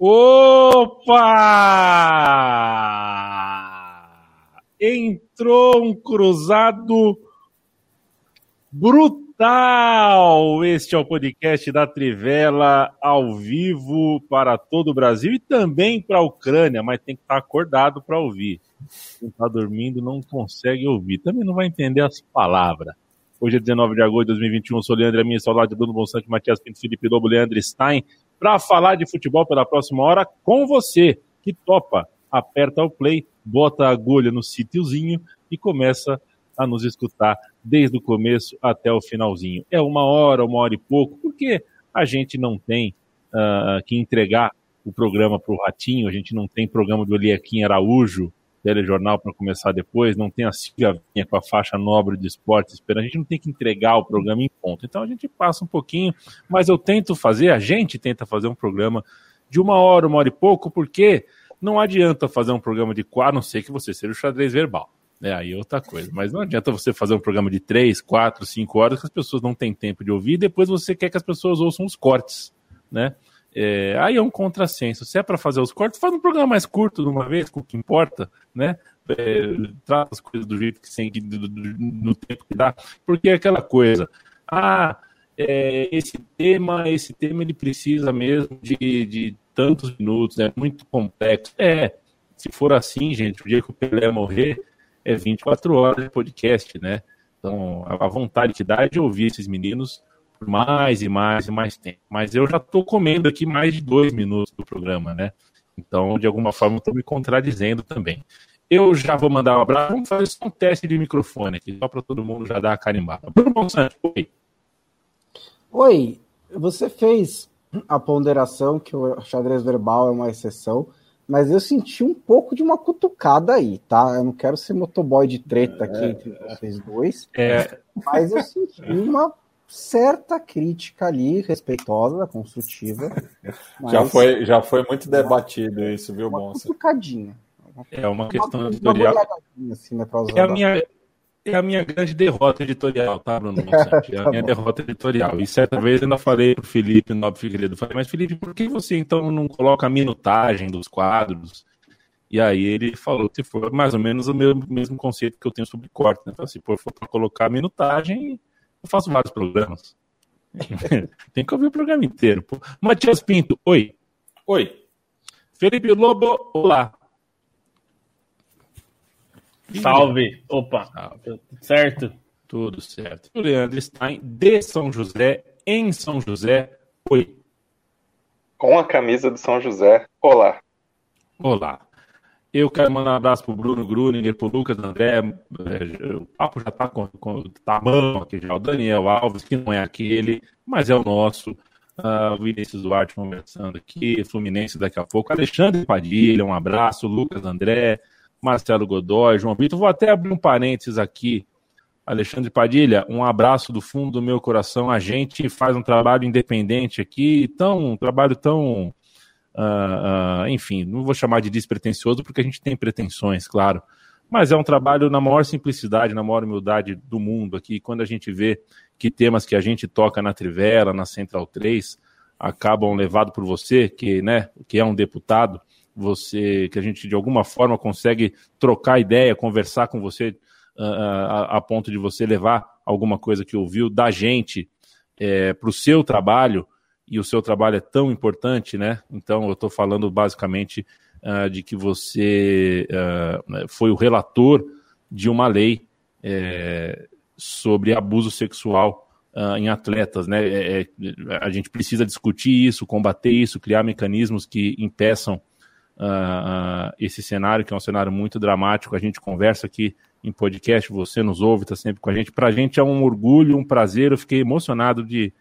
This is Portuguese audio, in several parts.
Opa! Entrou um cruzado brutal! Este é o podcast da Trivela, ao vivo para todo o Brasil e também para a Ucrânia, mas tem que estar acordado para ouvir. Quem está dormindo não consegue ouvir, também não vai entender as palavras. Hoje é 19 de agosto de 2021, sou Leandro Minha, saudade de Bruno Bonsante, Matias Pinto, Felipe Lobo, Leandro Stein, para falar de futebol pela próxima hora com você, que topa. Aperta o play, bota a agulha no sítiozinho e começa a nos escutar desde o começo até o finalzinho. É uma hora, uma hora e pouco, porque a gente não tem uh, que entregar o programa para o Ratinho, a gente não tem programa do Eliaquim Araújo, telejornal para começar depois, não tem a Silvia com a faixa nobre de esporte esperando, a gente não tem que entregar o programa em ponto. Então a gente passa um pouquinho, mas eu tento fazer, a gente tenta fazer um programa de uma hora, uma hora e pouco, porque não adianta fazer um programa de quatro, a não ser que você seja o xadrez verbal. É, aí outra coisa. Mas não adianta você fazer um programa de três, quatro, cinco horas que as pessoas não têm tempo de ouvir e depois você quer que as pessoas ouçam os cortes, né? É, aí é um contrassenso. Se é para fazer os cortes, faz um programa mais curto de uma vez, com o que importa, né? É, trata as coisas do jeito que tem, no tempo que dá, porque é aquela coisa. Ah, é, esse tema, esse tema ele precisa mesmo de, de tantos minutos, é muito complexo. É, se for assim, gente, o dia que o Pelé morrer é 24 horas de podcast, né? Então, a vontade que dá é de ouvir esses meninos mais e mais e mais tempo. Mas eu já estou comendo aqui mais de dois minutos do programa, né? Então, de alguma forma, estou me contradizendo também. Eu já vou mandar um abraço. Vamos fazer só um teste de microfone aqui, só para todo mundo já dar a carimbada. Bruno Monsanto, oi. Oi, você fez a ponderação que o xadrez verbal é uma exceção, mas eu senti um pouco de uma cutucada aí, tá? Eu não quero ser motoboy de treta aqui é, entre vocês dois, é... mas eu senti uma certa crítica ali, respeitosa, construtiva. Já, foi, já foi muito debatido isso, viu, Uma cutucadinha. É uma questão uma, editorial. Uma assim, né, é, a minha, é a minha grande derrota editorial, tá, Bruno? É a tá minha derrota editorial. E certa vez eu ainda falei pro Felipe Nobre Figueiredo, falei, mas Felipe, por que você então não coloca a minutagem dos quadros? E aí ele falou que foi mais ou menos o mesmo, mesmo conceito que eu tenho sobre corte, né? Então, por for para colocar a minutagem, eu faço vários programas. Tem que ouvir o programa inteiro. Pô. Matias Pinto, oi. Oi. Felipe Lobo, olá. Salve. Opa. Salve. Certo? Tudo certo. O Leandro Stein, de São José, em São José, oi. Com a camisa de São José, olá. Olá. Eu quero mandar um abraço pro Bruno Gruninger, pro Lucas André. É, o papo já tá com, com tá aqui já. O Daniel Alves, que não é aquele, mas é o nosso. Uh, Vinícius Duarte conversando aqui. Fluminense daqui a pouco. Alexandre Padilha, um abraço. Lucas André, Marcelo Godoy, João Vitor. Vou até abrir um parênteses aqui. Alexandre Padilha, um abraço do fundo do meu coração. A gente faz um trabalho independente aqui, tão, um trabalho tão Uh, uh, enfim, não vou chamar de despretensioso porque a gente tem pretensões, claro, mas é um trabalho na maior simplicidade, na maior humildade do mundo aqui. Quando a gente vê que temas que a gente toca na Trivela, na Central 3, acabam levados por você, que, né, que é um deputado, você, que a gente de alguma forma consegue trocar ideia, conversar com você uh, a, a, ponto de você levar alguma coisa que ouviu da gente é, para o seu trabalho e o seu trabalho é tão importante, né? Então eu estou falando basicamente uh, de que você uh, foi o relator de uma lei é, sobre abuso sexual uh, em atletas, né? É, é, a gente precisa discutir isso, combater isso, criar mecanismos que impeçam esse cenário, que é um cenário muito dramático. A gente conversa aqui em podcast, você nos ouve, está sempre com a gente. Para a gente é um orgulho, um prazer. Eu fiquei emocionado de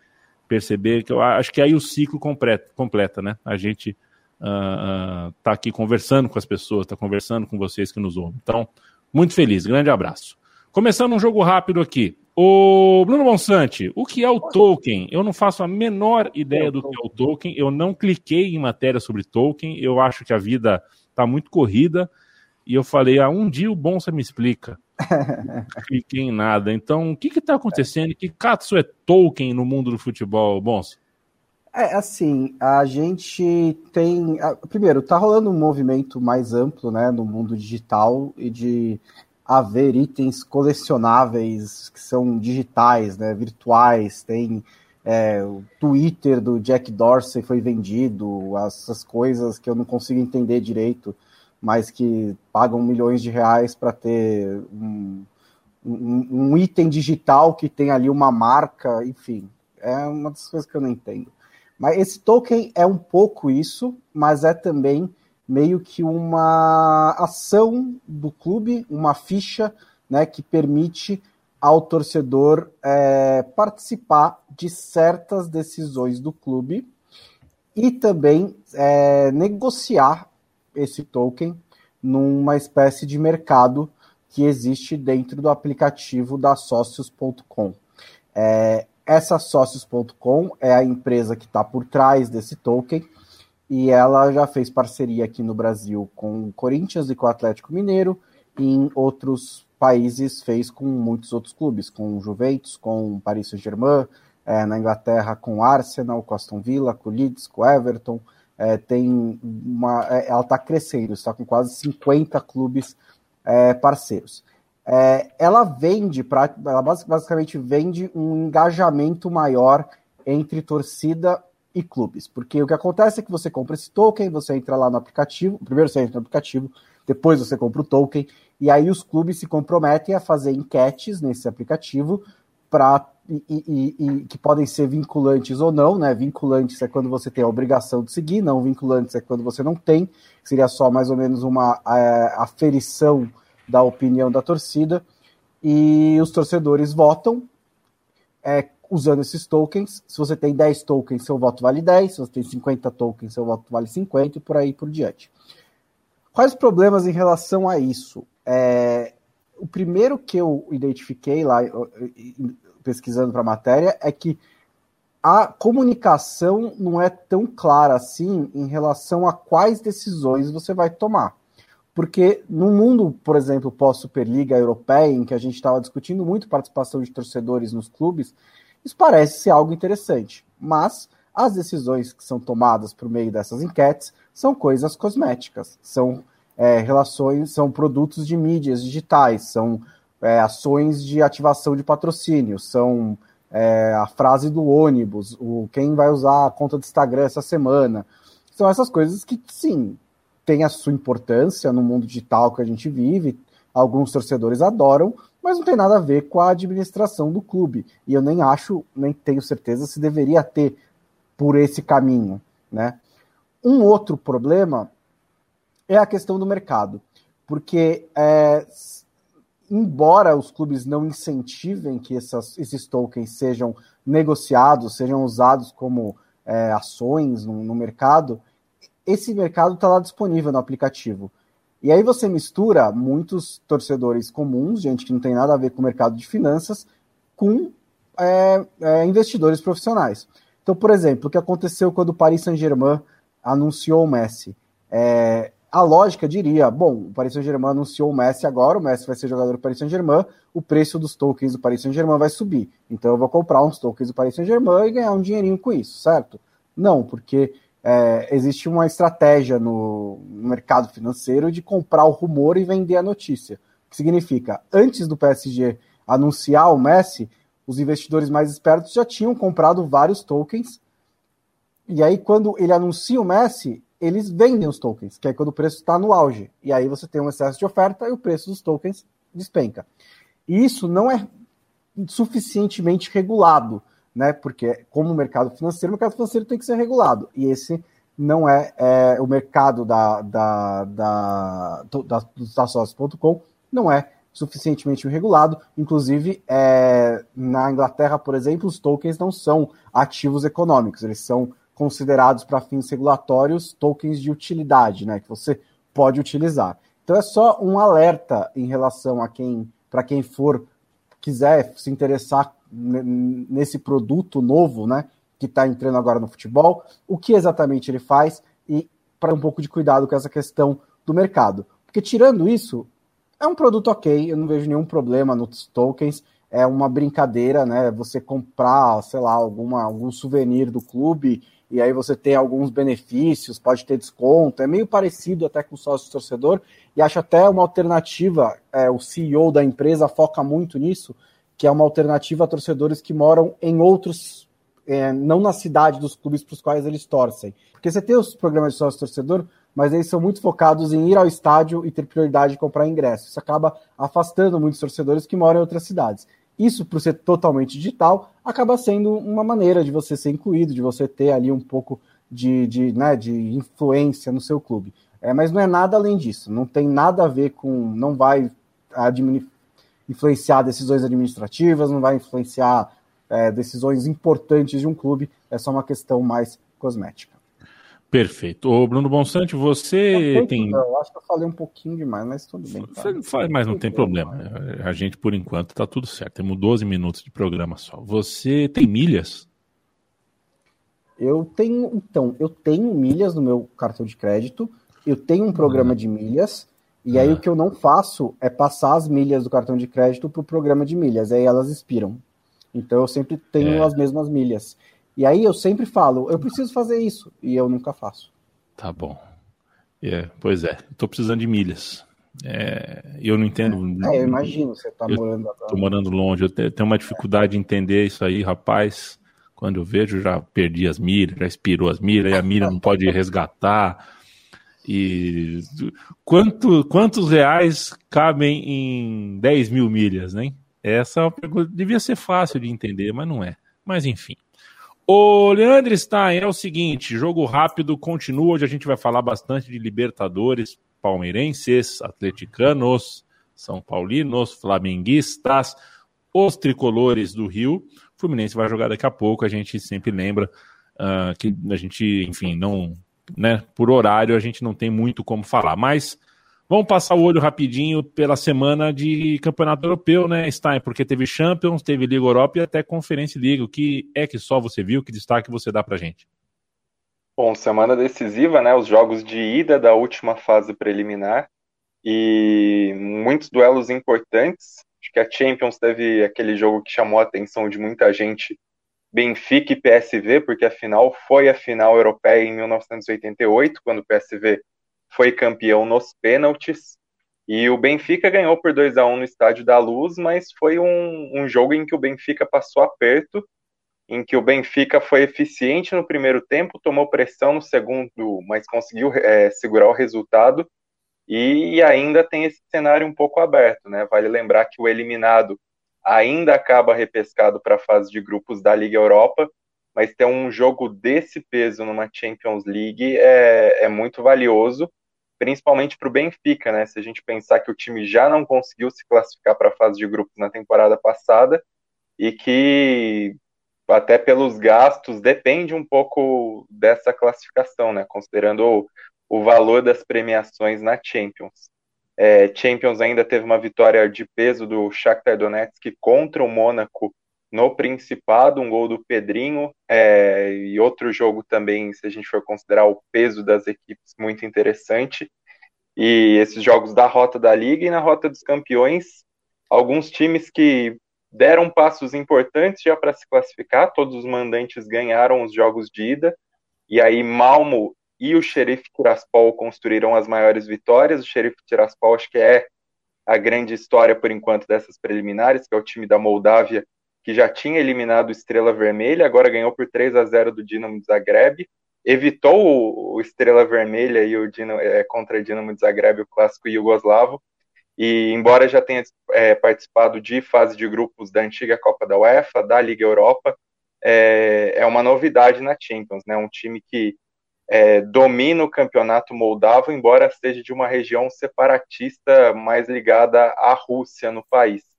perceber que eu acho que aí o ciclo completa, completa né? A gente uh, uh, tá aqui conversando com as pessoas, está conversando com vocês que nos ouvem. Então, muito feliz, grande abraço. Começando um jogo rápido aqui. O Bruno Monsante, o que é o Tolkien? Eu não faço a menor ideia do que é o Tolkien. Eu não cliquei em matéria sobre Tolkien. Eu acho que a vida está muito corrida. E eu falei, ah, um dia o Bonsa me explica. cliquei em nada. Então, o que está acontecendo? Que Katsu é Tolkien no mundo do futebol, Bonsa? É, assim, a gente tem. Primeiro, tá rolando um movimento mais amplo, né, no mundo digital e de haver itens colecionáveis que são digitais, né, virtuais. Tem é, o Twitter do Jack Dorsey foi vendido, essas coisas que eu não consigo entender direito, mas que pagam milhões de reais para ter um, um, um item digital que tem ali uma marca, enfim, é uma das coisas que eu não entendo. Mas esse token é um pouco isso, mas é também meio que uma ação do clube, uma ficha né, que permite ao torcedor é, participar de certas decisões do clube e também é, negociar esse token numa espécie de mercado que existe dentro do aplicativo da Sócios.com. É, essa Sócios.com é a empresa que está por trás desse token e ela já fez parceria aqui no Brasil com o Corinthians e com o Atlético Mineiro, e em outros países fez com muitos outros clubes, com o Juventus, com o Paris Saint-Germain, é, na Inglaterra com o Arsenal, com o Aston Villa, com o Leeds, com o Everton. É, tem uma, é, ela está crescendo, está com quase 50 clubes é, parceiros é, ela vende, pra, ela basicamente vende um engajamento maior entre torcida e clubes. Porque o que acontece é que você compra esse token, você entra lá no aplicativo, primeiro você entra no aplicativo, depois você compra o token, e aí os clubes se comprometem a fazer enquetes nesse aplicativo para e, e, e, que podem ser vinculantes ou não, né? Vinculantes é quando você tem a obrigação de seguir, não vinculantes é quando você não tem, seria só mais ou menos uma é, aferição da opinião da torcida e os torcedores votam é, usando esses tokens. Se você tem 10 tokens, seu voto vale 10, se você tem 50 tokens, seu voto vale 50 e por aí por diante. Quais problemas em relação a isso? É, o primeiro que eu identifiquei lá, pesquisando para a matéria, é que a comunicação não é tão clara assim em relação a quais decisões você vai tomar. Porque no mundo, por exemplo, pós-Superliga Europeia, em que a gente estava discutindo muito participação de torcedores nos clubes, isso parece ser algo interessante. Mas as decisões que são tomadas por meio dessas enquetes são coisas cosméticas, são é, relações, são produtos de mídias digitais, são é, ações de ativação de patrocínio, são é, a frase do ônibus, o quem vai usar a conta do Instagram essa semana. São essas coisas que, sim, tem a sua importância no mundo digital que a gente vive, alguns torcedores adoram, mas não tem nada a ver com a administração do clube. E eu nem acho, nem tenho certeza se deveria ter por esse caminho, né? Um outro problema é a questão do mercado, porque é, embora os clubes não incentivem que essas, esses tokens sejam negociados, sejam usados como é, ações no, no mercado, esse mercado está lá disponível no aplicativo. E aí você mistura muitos torcedores comuns, gente que não tem nada a ver com o mercado de finanças, com é, é, investidores profissionais. Então, por exemplo, o que aconteceu quando o Paris Saint-Germain anunciou o Messi? É, a lógica diria, bom, o Paris Saint-Germain anunciou o Messi agora, o Messi vai ser jogador do Paris Saint-Germain, o preço dos tokens do Paris Saint-Germain vai subir. Então eu vou comprar uns tokens do Paris Saint-Germain e ganhar um dinheirinho com isso, certo? Não, porque é, existe uma estratégia no, no, mercado financeiro de comprar o rumor e vender a notícia. O que significa, antes do PSG anunciar o Messi, os investidores mais espertos já tinham comprado vários tokens. E aí, quando ele anuncia o Messi, eles vendem os tokens, que é quando o preço está no auge. E aí você tem um excesso de oferta e o preço dos tokens despenca. E isso não é suficientemente regulado né? Porque como mercado financeiro, o mercado financeiro tem que ser regulado. E esse não é, é o mercado da, da, da, da, não é suficientemente regulado. Inclusive, é, na Inglaterra, por exemplo, os tokens não são ativos econômicos, eles são considerados para fins regulatórios tokens de utilidade, né? Que você pode utilizar. Então é só um alerta em relação a quem, para quem for quiser se interessar nesse produto novo, né, que está entrando agora no futebol, o que exatamente ele faz e para um pouco de cuidado com essa questão do mercado. Porque tirando isso, é um produto ok, eu não vejo nenhum problema nos tokens, é uma brincadeira, né? Você comprar, sei lá, alguma, algum souvenir do clube e aí você tem alguns benefícios, pode ter desconto, é meio parecido até com sócio torcedor, e acho até uma alternativa, é, o CEO da empresa foca muito nisso, que é uma alternativa a torcedores que moram em outros, é, não na cidade dos clubes para os quais eles torcem. Porque você tem os programas de sócio torcedor, mas eles são muito focados em ir ao estádio e ter prioridade de comprar ingressos. Isso acaba afastando muitos torcedores que moram em outras cidades. Isso, por ser totalmente digital, acaba sendo uma maneira de você ser incluído, de você ter ali um pouco de, de, né, de influência no seu clube. É, mas não é nada além disso, não tem nada a ver com. não vai influenciar decisões administrativas, não vai influenciar é, decisões importantes de um clube, é só uma questão mais cosmética. Perfeito. Ô, Bruno Bonsante, você tem. Não, eu acho que eu falei um pouquinho demais, mas tudo bem. Tá? Faz, mas não tem problema. A gente, por enquanto, tá tudo certo. Temos 12 minutos de programa só. Você tem milhas? Eu tenho, então, eu tenho milhas no meu cartão de crédito, eu tenho um programa uhum. de milhas, e aí uhum. o que eu não faço é passar as milhas do cartão de crédito para o programa de milhas, aí elas expiram. Então eu sempre tenho é. as mesmas milhas. E aí eu sempre falo, eu preciso fazer isso, e eu nunca faço. Tá bom. É, pois é, estou precisando de milhas. É, eu não entendo. É, eu imagino, você está morando agora. Estou morando longe, eu tenho uma dificuldade de entender isso aí, rapaz. Quando eu vejo, já perdi as milhas, já expirou as milhas, e a milha não pode resgatar. E quanto, quantos reais cabem em 10 mil milhas, né? Essa é pergunta devia ser fácil de entender, mas não é. Mas enfim. O Leandro Stein é o seguinte: jogo rápido continua. Hoje a gente vai falar bastante de Libertadores, palmeirenses, atleticanos, São Paulinos, flamenguistas, os tricolores do Rio. O Fluminense vai jogar daqui a pouco. A gente sempre lembra uh, que a gente, enfim, não, né, por horário a gente não tem muito como falar, mas Vamos passar o olho rapidinho pela semana de campeonato europeu, né, Stein? Porque teve Champions, teve Liga Europa e até Conferência Liga. O que é que só você viu? Que destaque você dá pra gente? Bom, semana decisiva, né? Os jogos de ida da última fase preliminar e muitos duelos importantes. Acho que a Champions teve aquele jogo que chamou a atenção de muita gente, Benfica e PSV, porque a final foi a final europeia em 1988, quando o PSV foi campeão nos pênaltis. E o Benfica ganhou por 2 a 1 no Estádio da Luz, mas foi um, um jogo em que o Benfica passou aperto, em que o Benfica foi eficiente no primeiro tempo, tomou pressão no segundo, mas conseguiu é, segurar o resultado. E ainda tem esse cenário um pouco aberto, né? Vale lembrar que o eliminado ainda acaba repescado para a fase de grupos da Liga Europa, mas ter um jogo desse peso numa Champions League é, é muito valioso principalmente para o Benfica, né? Se a gente pensar que o time já não conseguiu se classificar para a fase de grupos na temporada passada e que até pelos gastos depende um pouco dessa classificação, né? Considerando o, o valor das premiações na Champions. É, Champions ainda teve uma vitória de peso do Shakhtar Donetsk contra o Mônaco no Principado, um gol do Pedrinho, é, e outro jogo também, se a gente for considerar o peso das equipes, muito interessante. E esses jogos da rota da Liga e na rota dos campeões, alguns times que deram passos importantes já para se classificar, todos os mandantes ganharam os jogos de ida, e aí Malmo e o Xerife Tiraspol construíram as maiores vitórias. O Xerife Tiraspol acho que é a grande história por enquanto dessas preliminares, que é o time da Moldávia que já tinha eliminado o Estrela Vermelha, agora ganhou por 3 a 0 do Dinamo de Zagreb, evitou o Estrela Vermelha e o é, contra o Dinamo de Zagreb, o clássico iugoslavo, e embora já tenha é, participado de fase de grupos da antiga Copa da UEFA, da Liga Europa, é, é uma novidade na Champions, né? Um time que é, domina o campeonato moldavo, embora seja de uma região separatista mais ligada à Rússia no país.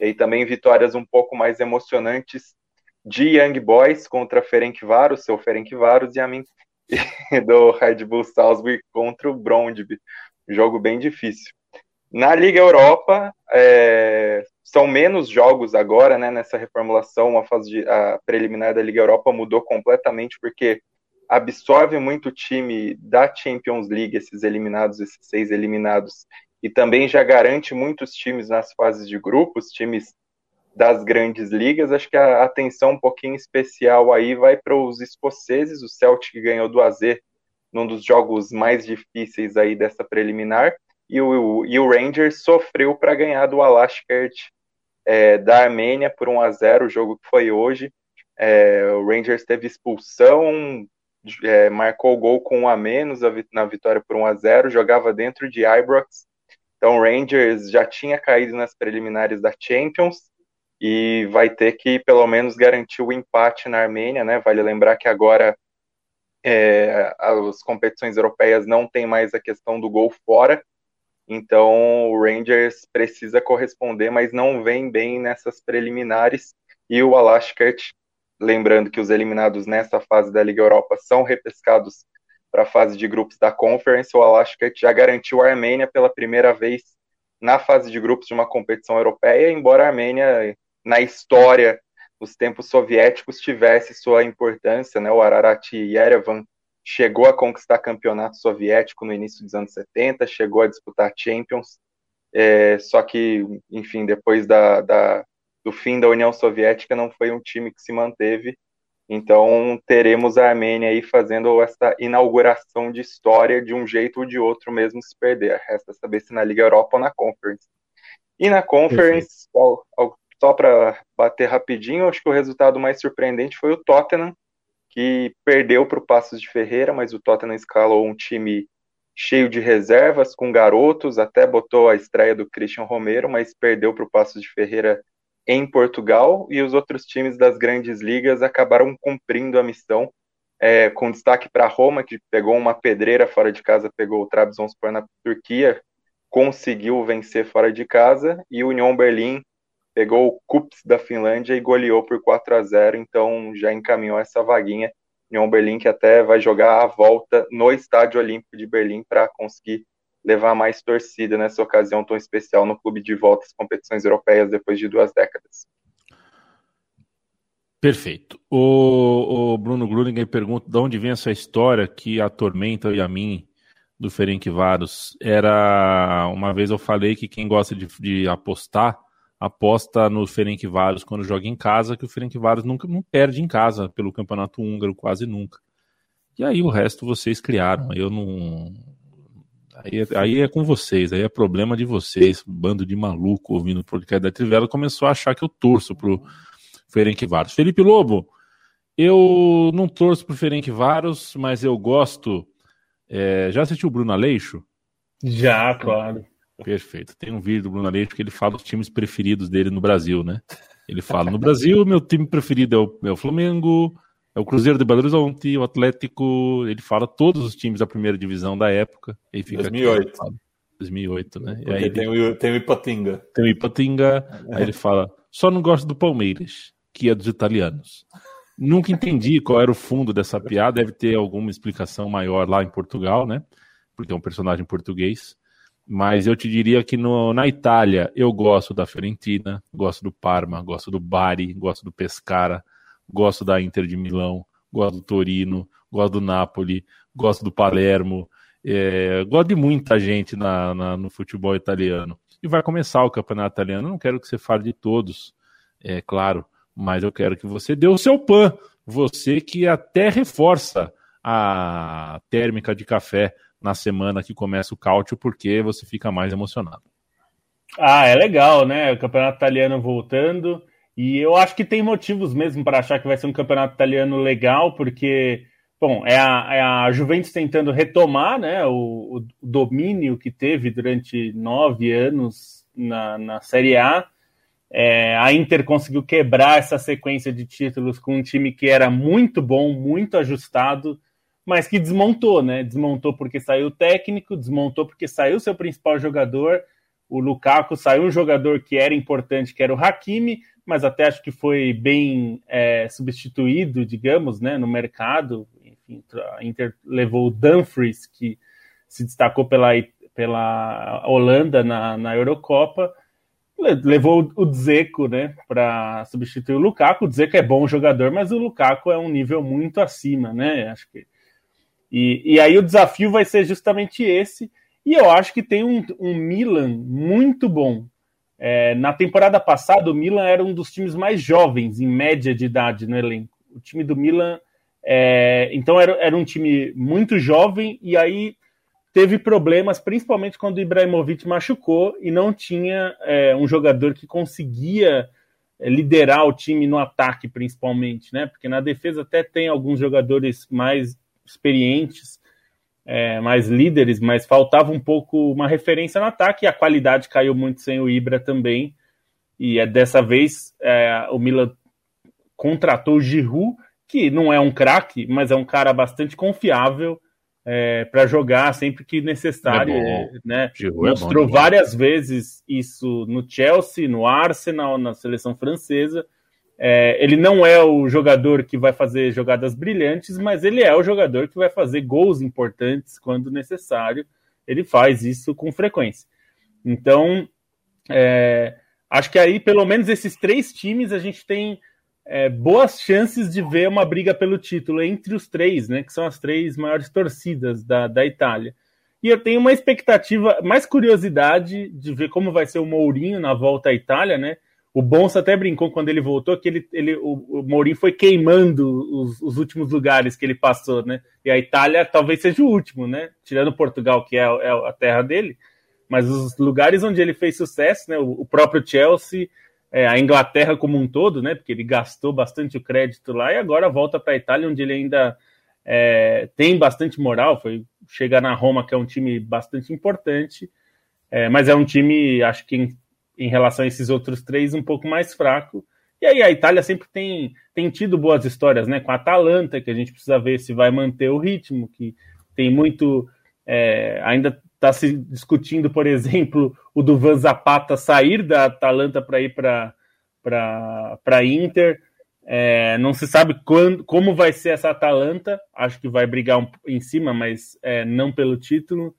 E também vitórias um pouco mais emocionantes de Young Boys contra Ferencváros, seu Ferencváros, e a mim do Red Bull Salzburg contra o Brondby. Jogo bem difícil. Na Liga Europa, é, são menos jogos agora, né, nessa reformulação, a fase de, a preliminar da Liga Europa mudou completamente, porque absorve muito o time da Champions League, esses eliminados, esses seis eliminados, e também já garante muitos times nas fases de grupos, times das grandes ligas. Acho que a atenção um pouquinho especial aí vai para os escoceses. O Celtic ganhou do AZ num dos jogos mais difíceis aí dessa preliminar. E o, e o Rangers sofreu para ganhar do Alashkert é, da Armênia por 1 a 0 o jogo que foi hoje. É, o Rangers teve expulsão, é, marcou o gol com um a menos na vitória por 1 a 0 jogava dentro de Ibrox. Então o Rangers já tinha caído nas preliminares da Champions e vai ter que pelo menos garantir o empate na Armênia, né? Vale lembrar que agora é, as competições europeias não tem mais a questão do gol fora, então o Rangers precisa corresponder, mas não vem bem nessas preliminares. E o Alashkert, lembrando que os eliminados nessa fase da Liga Europa são repescados para a fase de grupos da Conference, o Alashkert já garantiu a Armênia pela primeira vez na fase de grupos de uma competição europeia, embora a Armênia, na história, nos tempos soviéticos, tivesse sua importância, né? O Ararat Yerevan chegou a conquistar campeonato soviético no início dos anos 70, chegou a disputar Champions, é, só que, enfim, depois da, da, do fim da União Soviética, não foi um time que se manteve. Então, teremos a Armênia aí fazendo essa inauguração de história de um jeito ou de outro, mesmo se perder. Resta saber se na Liga Europa ou na Conference. E na Conference, só para bater rapidinho, acho que o resultado mais surpreendente foi o Tottenham, que perdeu para o Passos de Ferreira, mas o Tottenham escalou um time cheio de reservas, com garotos, até botou a estreia do Christian Romero, mas perdeu para o Passos de Ferreira em Portugal, e os outros times das grandes ligas acabaram cumprindo a missão, é, com destaque para Roma, que pegou uma pedreira fora de casa, pegou o Trabzonspor na Turquia, conseguiu vencer fora de casa, e o Union Berlim pegou o Kups da Finlândia e goleou por 4 a 0 então já encaminhou essa vaguinha. Union Berlim que até vai jogar a volta no Estádio Olímpico de Berlim para conseguir levar mais torcida nessa ocasião tão especial no clube de volta às competições europeias depois de duas décadas. Perfeito. O, o Bruno Gruninger pergunta de onde vem essa história que atormenta e a mim do Ferencváros. Era uma vez eu falei que quem gosta de, de apostar aposta no Ferencváros quando joga em casa, que o Ferencváros nunca não perde em casa pelo campeonato húngaro, quase nunca. E aí o resto vocês criaram. Eu não. Aí, aí é com vocês, aí é problema de vocês, bando de maluco ouvindo o podcast da Trivela, começou a achar que eu torço pro Ferencváros. Felipe Lobo, eu não torço pro Ferencváros, mas eu gosto. É, já assistiu o Bruno Aleixo? Já, claro. Perfeito. Tem um vídeo do Bruno Aleixo que ele fala os times preferidos dele no Brasil, né? Ele fala: no Brasil, meu time preferido é o, é o Flamengo, é o Cruzeiro de Belo Horizonte, o Atlético. Ele fala todos os times da primeira divisão da época. Ele fica 2008. Aqui, 2008, né? E aí tem, o, tem o Ipatinga. Tem o Ipatinga. Aí ele fala: só não gosto do Palmeiras, que é dos italianos. Nunca entendi qual era o fundo dessa piada. Deve ter alguma explicação maior lá em Portugal, né? Porque é um personagem português. Mas eu te diria que no, na Itália eu gosto da Fiorentina, gosto do Parma, gosto do Bari, gosto do Pescara, gosto da Inter de Milão, gosto do Torino, gosto do Napoli, gosto do Palermo, é, gosto de muita gente na, na, no futebol italiano. E vai começar o campeonato italiano. Não quero que você fale de todos, é claro, mas eu quero que você dê o seu pan. Você que até reforça a térmica de café na semana que começa o cálcio, porque você fica mais emocionado. Ah, é legal, né? O campeonato italiano voltando. E eu acho que tem motivos mesmo para achar que vai ser um campeonato italiano legal, porque, bom, é a, é a Juventus tentando retomar né, o, o, domínio que teve durante nove anos na, na Série A. É, a Inter conseguiu quebrar essa sequência de títulos com um time que era muito bom, muito ajustado mas que desmontou, né? Desmontou porque saiu o técnico, desmontou porque saiu seu principal jogador. O Lukaku saiu um jogador que era importante, que era o Hakimi, mas até acho que foi bem é, substituído, digamos, né, no mercado. Enfim, a Inter levou o Dumfries, que se destacou pela, pela Holanda na, na Eurocopa, levou o Dzeko, né, para substituir o Lukaku. O Dzeko é bom jogador, mas o Lukaku é um nível muito acima, né? Acho que e, e aí o desafio vai ser justamente esse. E eu acho que tem um, um Milan muito bom. É, na temporada passada, o Milan era um dos times mais jovens, em média de idade, no elenco. O time do Milan, é, então, era, era um time muito jovem, e aí teve problemas, principalmente quando o Ibrahimovic machucou e não tinha é, um jogador que conseguia é, liderar o time no ataque, principalmente, né? Porque na defesa até tem alguns jogadores mais experientes, é, mais líderes, mas faltava um pouco uma referência no ataque e a qualidade caiu muito sem o Ibra também. E é dessa vez é, o Milan contratou o Giroud, que não é um craque, mas é um cara bastante confiável é, para jogar sempre que necessário. É né? É Mostrou várias vezes isso no Chelsea, no Arsenal, na seleção francesa. É, ele não é o jogador que vai fazer jogadas brilhantes, mas ele é o jogador que vai fazer gols importantes quando necessário. Ele faz isso com frequência. Então, é, acho que aí, pelo menos esses três times, a gente tem é, boas chances de ver uma briga pelo título entre os três, né? Que são as três maiores torcidas da, da Itália. E eu tenho uma expectativa, mais curiosidade de ver como vai ser o Mourinho na volta à Itália, né? O Bonsa até brincou quando ele voltou que ele, ele, o, o Mourinho foi queimando os, os, últimos lugares que ele passou, né? E a Itália talvez seja o último, né? Tirando Portugal, que é, é a terra dele, mas os lugares onde ele fez sucesso, né? O, o próprio Chelsea, é, a Inglaterra como um todo, né? Porque ele gastou bastante o crédito lá e agora volta para a Itália, onde ele ainda é, tem bastante moral. Foi chegar na Roma, que é um time bastante importante, é, mas é um time, acho que em relação a esses outros três, um pouco mais fraco. E aí a Itália sempre tem, tem tido boas histórias, né? Com a Atalanta, que a gente precisa ver se vai manter o ritmo, que tem muito. É, ainda está se discutindo, por exemplo, o do Van Zapata sair da Atalanta para ir para a Inter. É, não se sabe quando, como vai ser essa Atalanta. Acho que vai brigar um, em cima, mas é, não pelo título.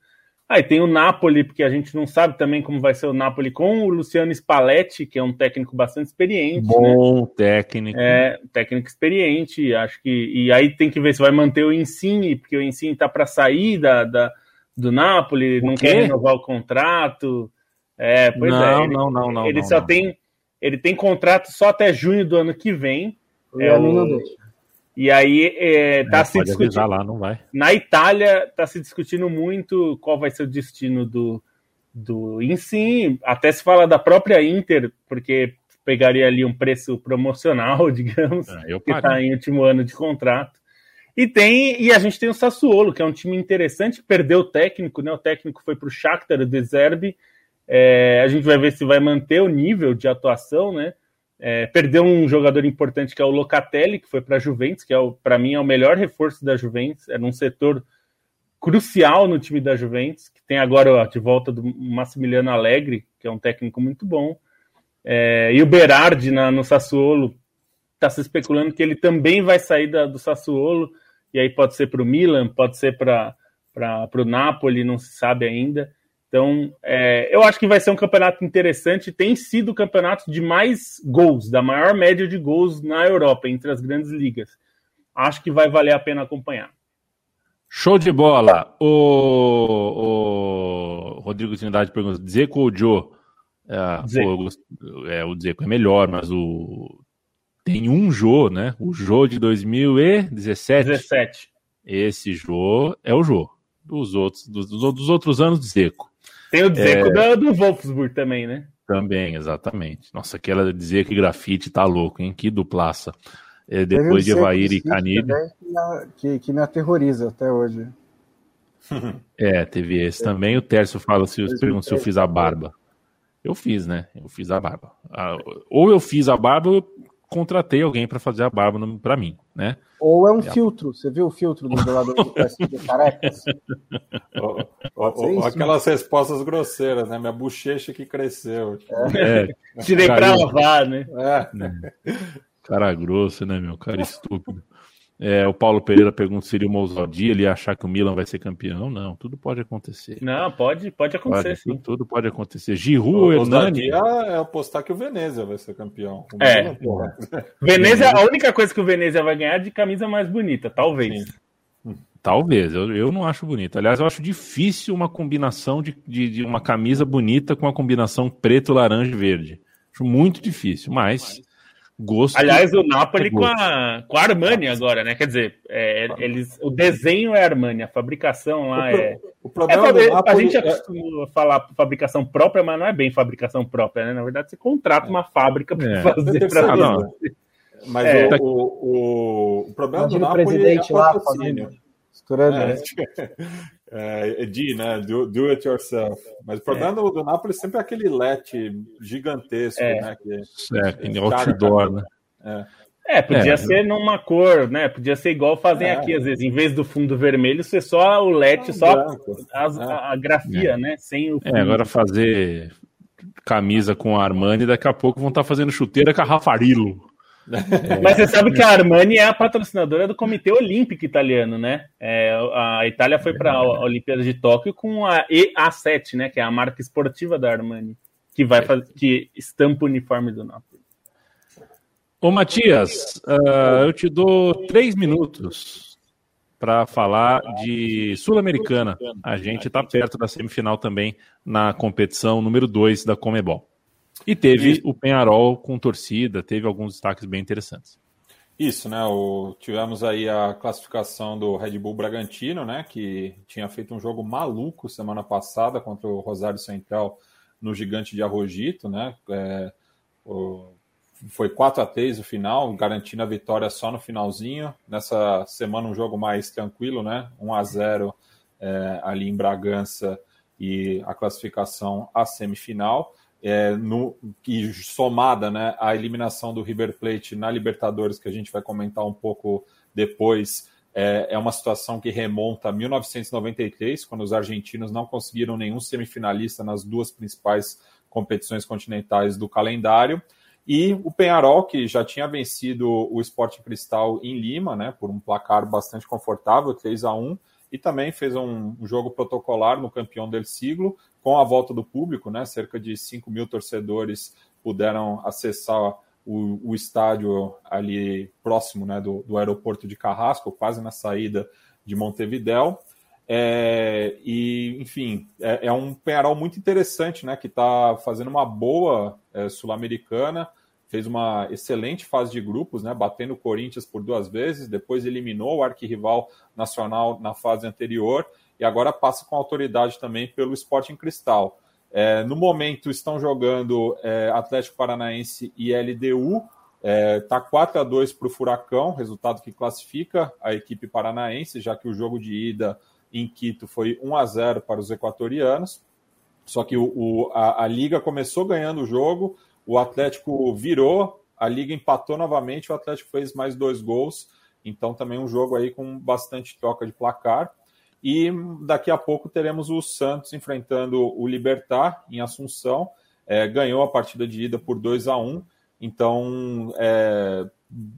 Aí ah, tem o Napoli, porque a gente não sabe também como vai ser o Napoli com o Luciano Spalletti, que é um técnico bastante experiente. Bom né? técnico. É, técnico experiente, acho que. E aí tem que ver se vai manter o Insigne, porque o Insigne tá para sair da, da, do Napoli, não quer renovar o contrato. É, pois não, é. Ele, não, não, não. Ele não, só não. tem. Ele tem contrato só até junho do ano que vem. É o, e aí é, tá é, se discutindo. lá, não vai. Na Itália está se discutindo muito qual vai ser o destino do, do Insim. Até se fala da própria Inter, porque pegaria ali um preço promocional, digamos, é, que está em último ano de contrato. E tem e a gente tem o Sassuolo, que é um time interessante, perdeu o técnico, né? O técnico foi para o Shakhtar, o Deserbe. É, a gente vai ver se vai manter o nível de atuação, né? É, perdeu um jogador importante que é o Locatelli, que foi para a Juventus, que é para mim é o melhor reforço da Juventus, era um setor crucial no time da Juventus, que tem agora ó, de volta do Massimiliano Alegre, que é um técnico muito bom. É, e o Berardi na, no Sassuolo, está se especulando que ele também vai sair da, do Sassuolo, e aí pode ser para o Milan, pode ser para o Napoli, não se sabe ainda. Então, é, eu acho que vai ser um campeonato interessante. Tem sido o campeonato de mais gols, da maior média de gols na Europa, entre as grandes ligas. Acho que vai valer a pena acompanhar. Show de bola! O, o Rodrigo Trindade pergunta: Zeco ou Joe? É, Zeco. O, é, o Zeco é melhor, mas o. Tem um Jô, né? O Jô de 2017. 17. Esse Jô é o Jô. Dos outros, dos, dos outros anos, Zeco. Tem o Dzeko é... do Wolfsburg também, né? Também, exatamente. Nossa, aquela dizer que grafite tá louco, hein? Que duplaça. É, depois de Evair e Canilho. Que, que me aterroriza até hoje. É, teve esse também. O Tércio fala se, pergunta se eu fiz a barba. Eu fiz, né? Eu fiz a barba. Ah, ou eu fiz a barba ou eu contratei alguém para fazer a barba para mim, né? Ou é um filtro. Você viu o filtro do jogador de carecas? Ou, ou, ou aquelas respostas grosseiras, né? Minha bochecha que cresceu. É. É. Tirei para lavar, né? É. Cara grosso, né, meu? Cara estúpido. É, o Paulo Pereira pergunta se seria uma ousadia ele achar que o Milan vai ser campeão. Não, tudo pode acontecer. Não, pode, pode acontecer, pode, sim. Tudo, pode acontecer. Giroud, Hernani... é apostar que o Venezia vai ser campeão. O é. Venezia, a única coisa que o Venezia vai ganhar é de camisa mais bonita, talvez. Sim. Talvez, eu, eu não acho bonito. Aliás, eu acho difícil uma combinação de, de, de uma camisa bonita com a combinação preto, laranja e verde. Acho muito difícil, mas gosto. Aliás, o Napoli é com, a, com a Armani agora, né? Quer dizer, é, eles, o desenho é Armani, a fabricação lá o pro, é. O problema é, do Napoli a gente acostuma é... falar fabricação própria, mas não é bem fabricação própria, né? Na verdade, você contrata uma fábrica para é. fazer. Pra ah, mas é. o, o, o, o, problema Imagina do Napoli presidente é lá fazendo Misturando. É, é, D, né? Do, do it yourself. Mas o problema é. do, do Napoli sempre é aquele let gigantesco, é. né? Que, é, que outdoor, né? É. É, podia é, ser numa cor, né? Podia ser igual fazem é. aqui, às vezes, em vez do fundo vermelho, ser só o LED, ah, só as, é. a, a, grafia, né? Sem o fundo. É, agora fazer camisa com Armani, daqui a pouco vão estar tá fazendo chuteira com a Rafarilo. Mas você sabe que a Armani é a patrocinadora do Comitê Olímpico Italiano, né? É, a Itália foi para a Olimpíada de Tóquio com a EA7, né? Que é a marca esportiva da Armani, que vai fazer, que estampa o uniforme do Napoli. Ô Matias, uh, eu te dou três minutos para falar de Sul-Americana. A gente está perto da semifinal também na competição número 2 da Comebol. E teve o Penharol com torcida, teve alguns destaques bem interessantes. Isso, né? O, tivemos aí a classificação do Red Bull Bragantino, né? Que tinha feito um jogo maluco semana passada contra o Rosário Central no Gigante de Arrojito, né? É, o, foi 4 a 3 o final, garantindo a vitória só no finalzinho. Nessa semana um jogo mais tranquilo, né? 1 a 0 é, ali em Bragança e a classificação à semifinal é, no, que somada né, à eliminação do River Plate na Libertadores, que a gente vai comentar um pouco depois, é, é uma situação que remonta a 1993, quando os argentinos não conseguiram nenhum semifinalista nas duas principais competições continentais do calendário. E o Penharol, que já tinha vencido o Sporting Cristal em Lima, né, por um placar bastante confortável, 3 a 1 e também fez um, um jogo protocolar no campeão del siglo, com a volta do público, né? Cerca de 5 mil torcedores puderam acessar o, o estádio ali próximo né, do, do, aeroporto de Carrasco, quase na saída de Montevidéu. É, e, enfim, é, é, um Penharol muito interessante, né? Que está fazendo uma boa é, sul-americana, fez uma excelente fase de grupos, né? Batendo o Corinthians por duas vezes, depois eliminou o arquirrival nacional na fase anterior e agora passa com autoridade também pelo Sporting Cristal. É, no momento estão jogando é, Atlético Paranaense e LDU. Está é, 4 a 2 para o Furacão, resultado que classifica a equipe paranaense, já que o jogo de ida em Quito foi 1 a 0 para os equatorianos. Só que o, o a, a Liga começou ganhando o jogo, o Atlético virou, a Liga empatou novamente, o Atlético fez mais dois gols. Então também um jogo aí com bastante troca de placar. E daqui a pouco teremos o Santos enfrentando o Libertar em Assunção. É, ganhou a partida de ida por 2 a 1 então é,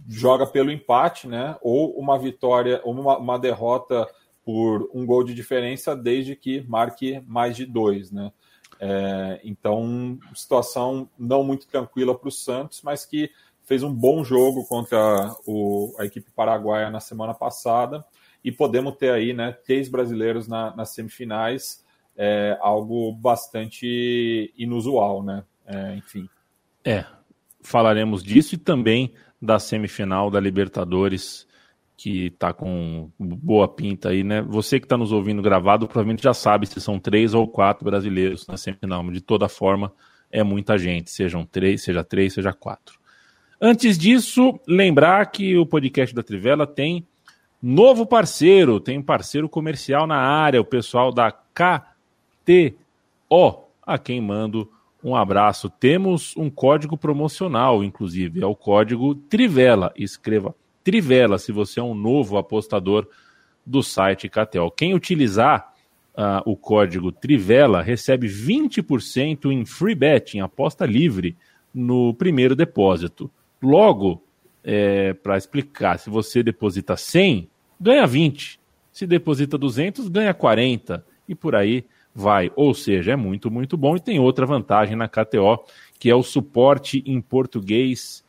joga pelo empate, né? Ou uma vitória, ou uma, uma, derrota por um gol de diferença, desde que marque mais de dois, né? É, então, situação não muito tranquila para o Santos, mas que fez um bom jogo contra o, a equipe paraguaia na semana passada e podemos ter aí né, três brasileiros na, nas semifinais, é, algo bastante inusual, né? É, enfim. É, falaremos disso e também da semifinal da Libertadores, que está com boa pinta aí, né? Você que está nos ouvindo gravado provavelmente já sabe se são três ou quatro brasileiros na semifinal, mas de toda forma é muita gente, sejam três, seja três, seja quatro. Antes disso, lembrar que o podcast da Trivela tem Novo parceiro, tem parceiro comercial na área, o pessoal da KTO, a quem mando um abraço. Temos um código promocional, inclusive, é o código Trivela. Escreva Trivela se você é um novo apostador do site KTO. Quem utilizar uh, o código Trivela recebe 20% em free bet, em aposta livre, no primeiro depósito. Logo, é, para explicar, se você deposita 100, ganha 20. Se deposita 200, ganha 40. E por aí vai. Ou seja, é muito, muito bom. E tem outra vantagem na KTO, que é o suporte em português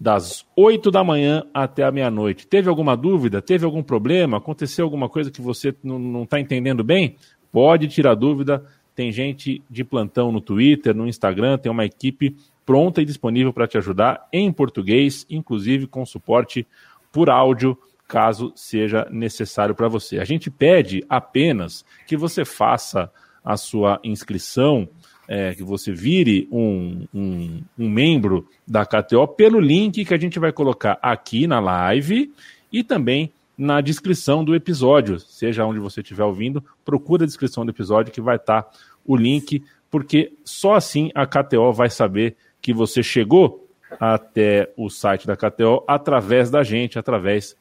das 8 da manhã até a meia-noite. Teve alguma dúvida? Teve algum problema? Aconteceu alguma coisa que você não está entendendo bem? Pode tirar dúvida. Tem gente de plantão no Twitter, no Instagram, tem uma equipe pronta e disponível para te ajudar em português, inclusive com suporte por áudio, caso seja necessário para você. A gente pede apenas que você faça a sua inscrição é, que você vire um, um, um, membro da KTO pelo link que a gente vai colocar aqui na live e também na descrição do episódio. Seja onde você estiver ouvindo, procura a descrição do episódio que vai estar tá o link, porque só assim a KTO vai saber que você chegou até o site da KTO através da gente, através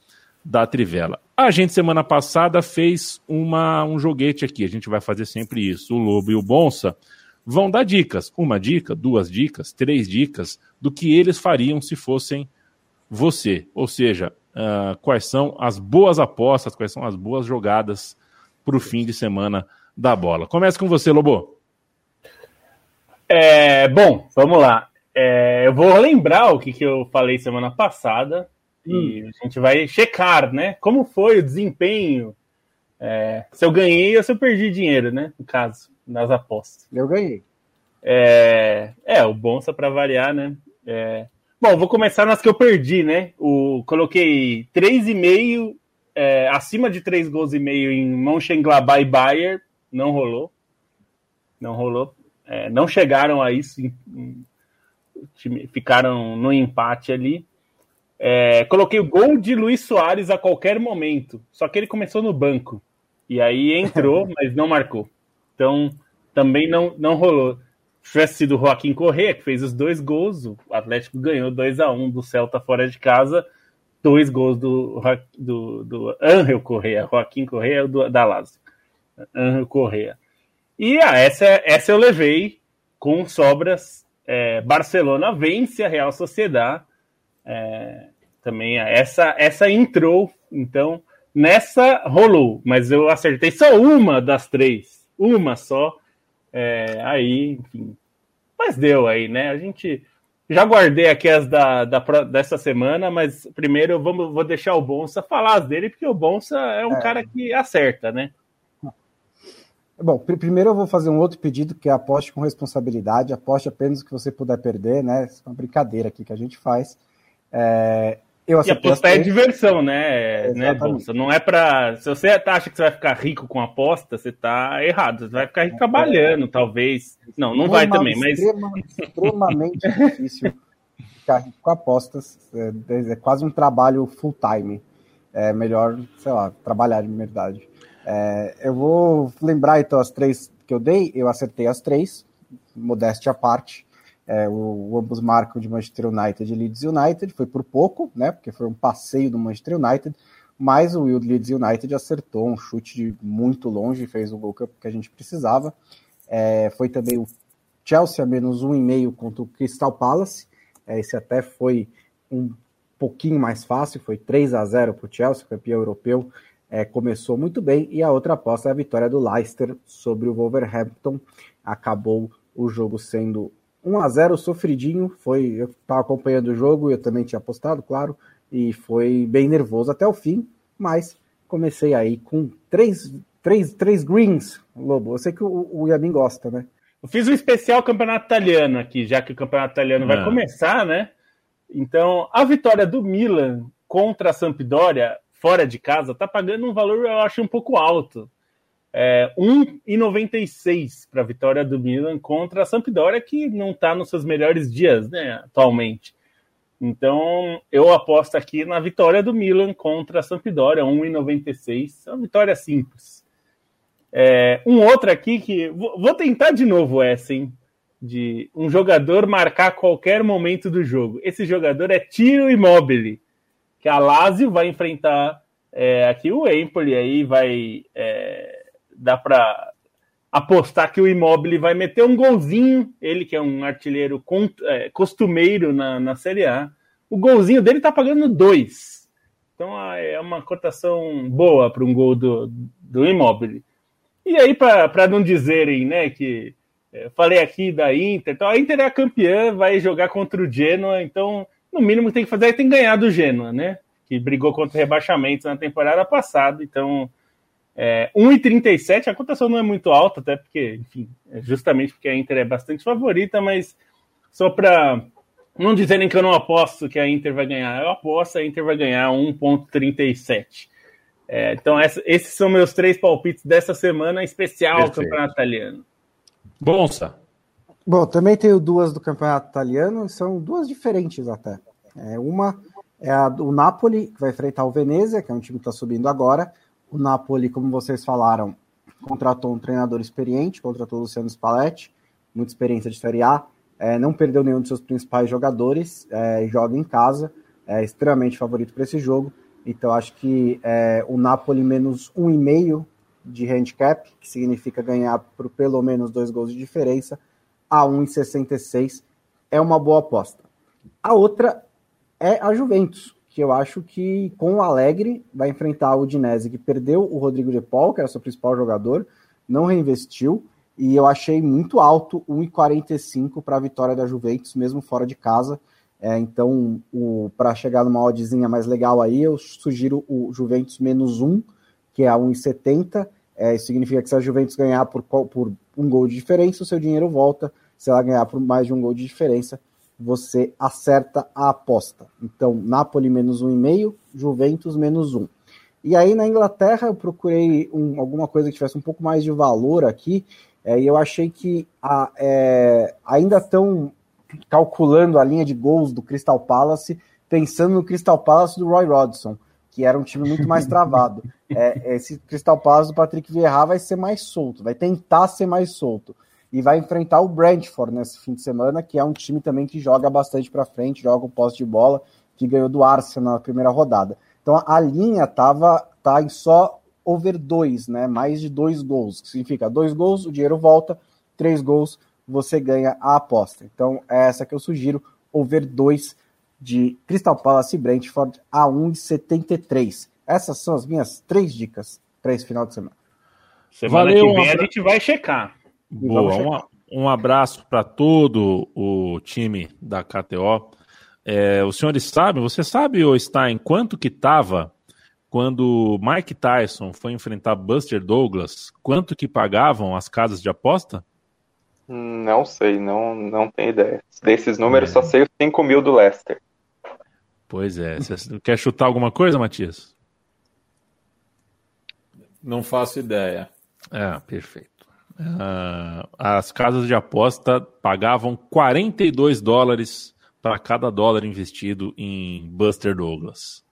da Trivela. A gente, semana passada, fez uma, um joguete aqui. A gente vai fazer sempre isso. O Lobo e o Bonsa vão dar dicas. Uma dica, duas dicas, três dicas do que eles fariam se fossem você. Ou seja, uh, quais são as boas apostas, quais são as boas jogadas para o fim de semana da bola. Começa com você, Lobo. É, bom, vamos lá. É, eu vou lembrar o que, que eu falei semana passada hum. e a gente vai checar, né? Como foi o desempenho, é, se eu ganhei ou se eu perdi dinheiro, né? No caso nas apostas. Eu ganhei. É, é o Bonsa para variar, né? É, bom, vou começar nas que eu perdi, né? O, coloquei 3,5, é, acima de 3 gols e meio em Mönchengladbach e Bayern, não rolou. Não rolou. É, não chegaram a isso, ficaram no empate ali. É, coloquei o gol de Luiz Soares a qualquer momento, só que ele começou no banco. E aí entrou, mas não marcou. Então, também não, não rolou. Se tivesse sido o Joaquim Correa, que fez os dois gols, o Atlético ganhou 2 a 1 um do Celta fora de casa, dois gols do, do, do Angel Correa, Joaquim Correa do, da Lazio. Angel Correa. E ah, essa, essa eu levei com sobras. É, Barcelona vence a Real Sociedade. É, também essa, essa entrou, então nessa rolou, mas eu acertei só uma das três uma só. É, aí, enfim. Mas deu aí, né? A gente. Já guardei aqui as da, da, dessa semana, mas primeiro eu vou, vou deixar o Bonsa falar as dele, porque o Bonsa é um é. cara que acerta, né? Bom, pr primeiro eu vou fazer um outro pedido, que é aposte com responsabilidade, aposte apenas o que você puder perder, né? Isso é uma brincadeira aqui que a gente faz. É, eu e apostar é diversão, né? né Bolsa? Não é para. Se você acha que você vai ficar rico com aposta, você tá errado. Você vai ficar rico trabalhando, é. talvez. Não, não vai também, mas. Extremamente difícil ficar rico com apostas. É, é, quase um trabalho full time. É melhor, sei lá, trabalhar de verdade. É, eu vou lembrar então as três que eu dei. Eu acertei as três, modéstia à parte. É, o, o, ambos marcam de Manchester United e Leeds United, foi por pouco, né? Porque foi um passeio do Manchester United, mas o Leeds United acertou um chute de muito longe e fez o gol que a gente precisava. É, foi também o Chelsea menos um e meio contra o Crystal Palace. É, esse até foi um pouquinho mais fácil, foi 3 a 0 para o Chelsea, campeão europeu. É, começou muito bem. E a outra aposta é a vitória do Leicester sobre o Wolverhampton. Acabou o jogo sendo 1 a 0 sofridinho, foi, eu estava acompanhando o jogo, eu também tinha apostado, claro, e foi bem nervoso até o fim, mas comecei aí com três, três, três greens, Lobo. Eu sei que o, o Yamin gosta, né? Eu fiz um especial campeonato italiano aqui, já que o campeonato italiano vai é. começar, né? Então, a vitória do Milan contra a Sampdoria, fora de casa, tá pagando um valor, eu acho, um pouco alto. É, 1,96 para a vitória do Milan contra a Sampdoria, que não está nos seus melhores dias né, atualmente. Então, eu aposto aqui na vitória do Milan contra a Sampdoria, 1,96. É uma vitória simples. É, um outro aqui que. Vou tentar de novo essa, hein? De um jogador marcar qualquer momento do jogo. Esse jogador é Tiro Immobile, que a Lazio vai enfrentar é, aqui o Empoli, aí vai. É, dá para apostar que o Immobile vai meter um golzinho, ele que é um artilheiro é, costumeiro na, na Série A, o golzinho dele tá pagando dois. Então é uma cotação boa para um gol do, do Immobile. E aí, para não dizerem né, que é, falei aqui da Inter, então a Inter é a campeã, vai jogar contra o Genoa, então no mínimo tem que fazer tem que ganhar do Genoa, né? Que brigou contra rebaixamentos na temporada passada, então é, 1,37, a cotação não é muito alta, até porque, enfim, é justamente porque a Inter é bastante favorita, mas só para não dizerem que eu não aposto que a Inter vai ganhar, eu aposto a Inter vai ganhar 1,37. É, então, essa, esses são meus três palpites dessa semana, especial Perfeito. Campeonato Italiano. Bonsa. Bom, também tenho duas do Campeonato Italiano, são duas diferentes até. É, uma é a do Napoli, que vai enfrentar o Venezia, que é um time que está subindo agora. O Napoli, como vocês falaram, contratou um treinador experiente, contratou o Luciano Spalletti, muita experiência de Série A, é, não perdeu nenhum dos seus principais jogadores, é, joga em casa, é extremamente favorito para esse jogo. Então acho que é, o Napoli menos um e meio de handicap, que significa ganhar por pelo menos dois gols de diferença, a 1,66 é uma boa aposta. A outra é a Juventus, que eu acho que com o Alegre vai enfrentar o Udinese, que perdeu o Rodrigo de Paul, que era seu principal jogador, não reinvestiu, e eu achei muito alto 1,45 para a vitória da Juventus, mesmo fora de casa. É, então, para chegar numa oddzinha mais legal aí, eu sugiro o Juventus menos 1, que é a 1,70. É, isso significa que se a Juventus ganhar por, por um gol de diferença, o seu dinheiro volta. Se ela ganhar por mais de um gol de diferença, você acerta a aposta. Então, Napoli menos 1,5, Juventus menos 1. E aí na Inglaterra eu procurei um, alguma coisa que tivesse um pouco mais de valor aqui, é, e eu achei que a, é, ainda estão calculando a linha de gols do Crystal Palace, pensando no Crystal Palace do Roy Rodson, que era um time muito mais travado. É, esse Crystal Palace do Patrick Vieira vai ser mais solto, vai tentar ser mais solto. E vai enfrentar o Brentford nesse fim de semana, que é um time também que joga bastante para frente, joga o posse de bola, que ganhou do Arsenal na primeira rodada. Então a linha tava tá em só over 2, né? Mais de dois gols, que significa dois gols, o dinheiro volta, três gols, você ganha a aposta. Então, é essa que eu sugiro, over 2 de Crystal Palace e Brentford a 1,73. Essas são as minhas três dicas para esse final de semana. Semana Valeu, que vem a gente vai checar. Boa. Um, um abraço para todo o time da KTO. É, os senhores sabem, você sabe ou está em quanto que estava quando Mike Tyson foi enfrentar Buster Douglas, quanto que pagavam as casas de aposta? Não sei, não, não tenho ideia. Desses números, é. só sei os 5 mil do Leicester. Pois é. Você quer chutar alguma coisa, Matias? Não faço ideia. É, perfeito. Uh, as casas de aposta pagavam 42 dólares para cada dólar investido em Buster Douglas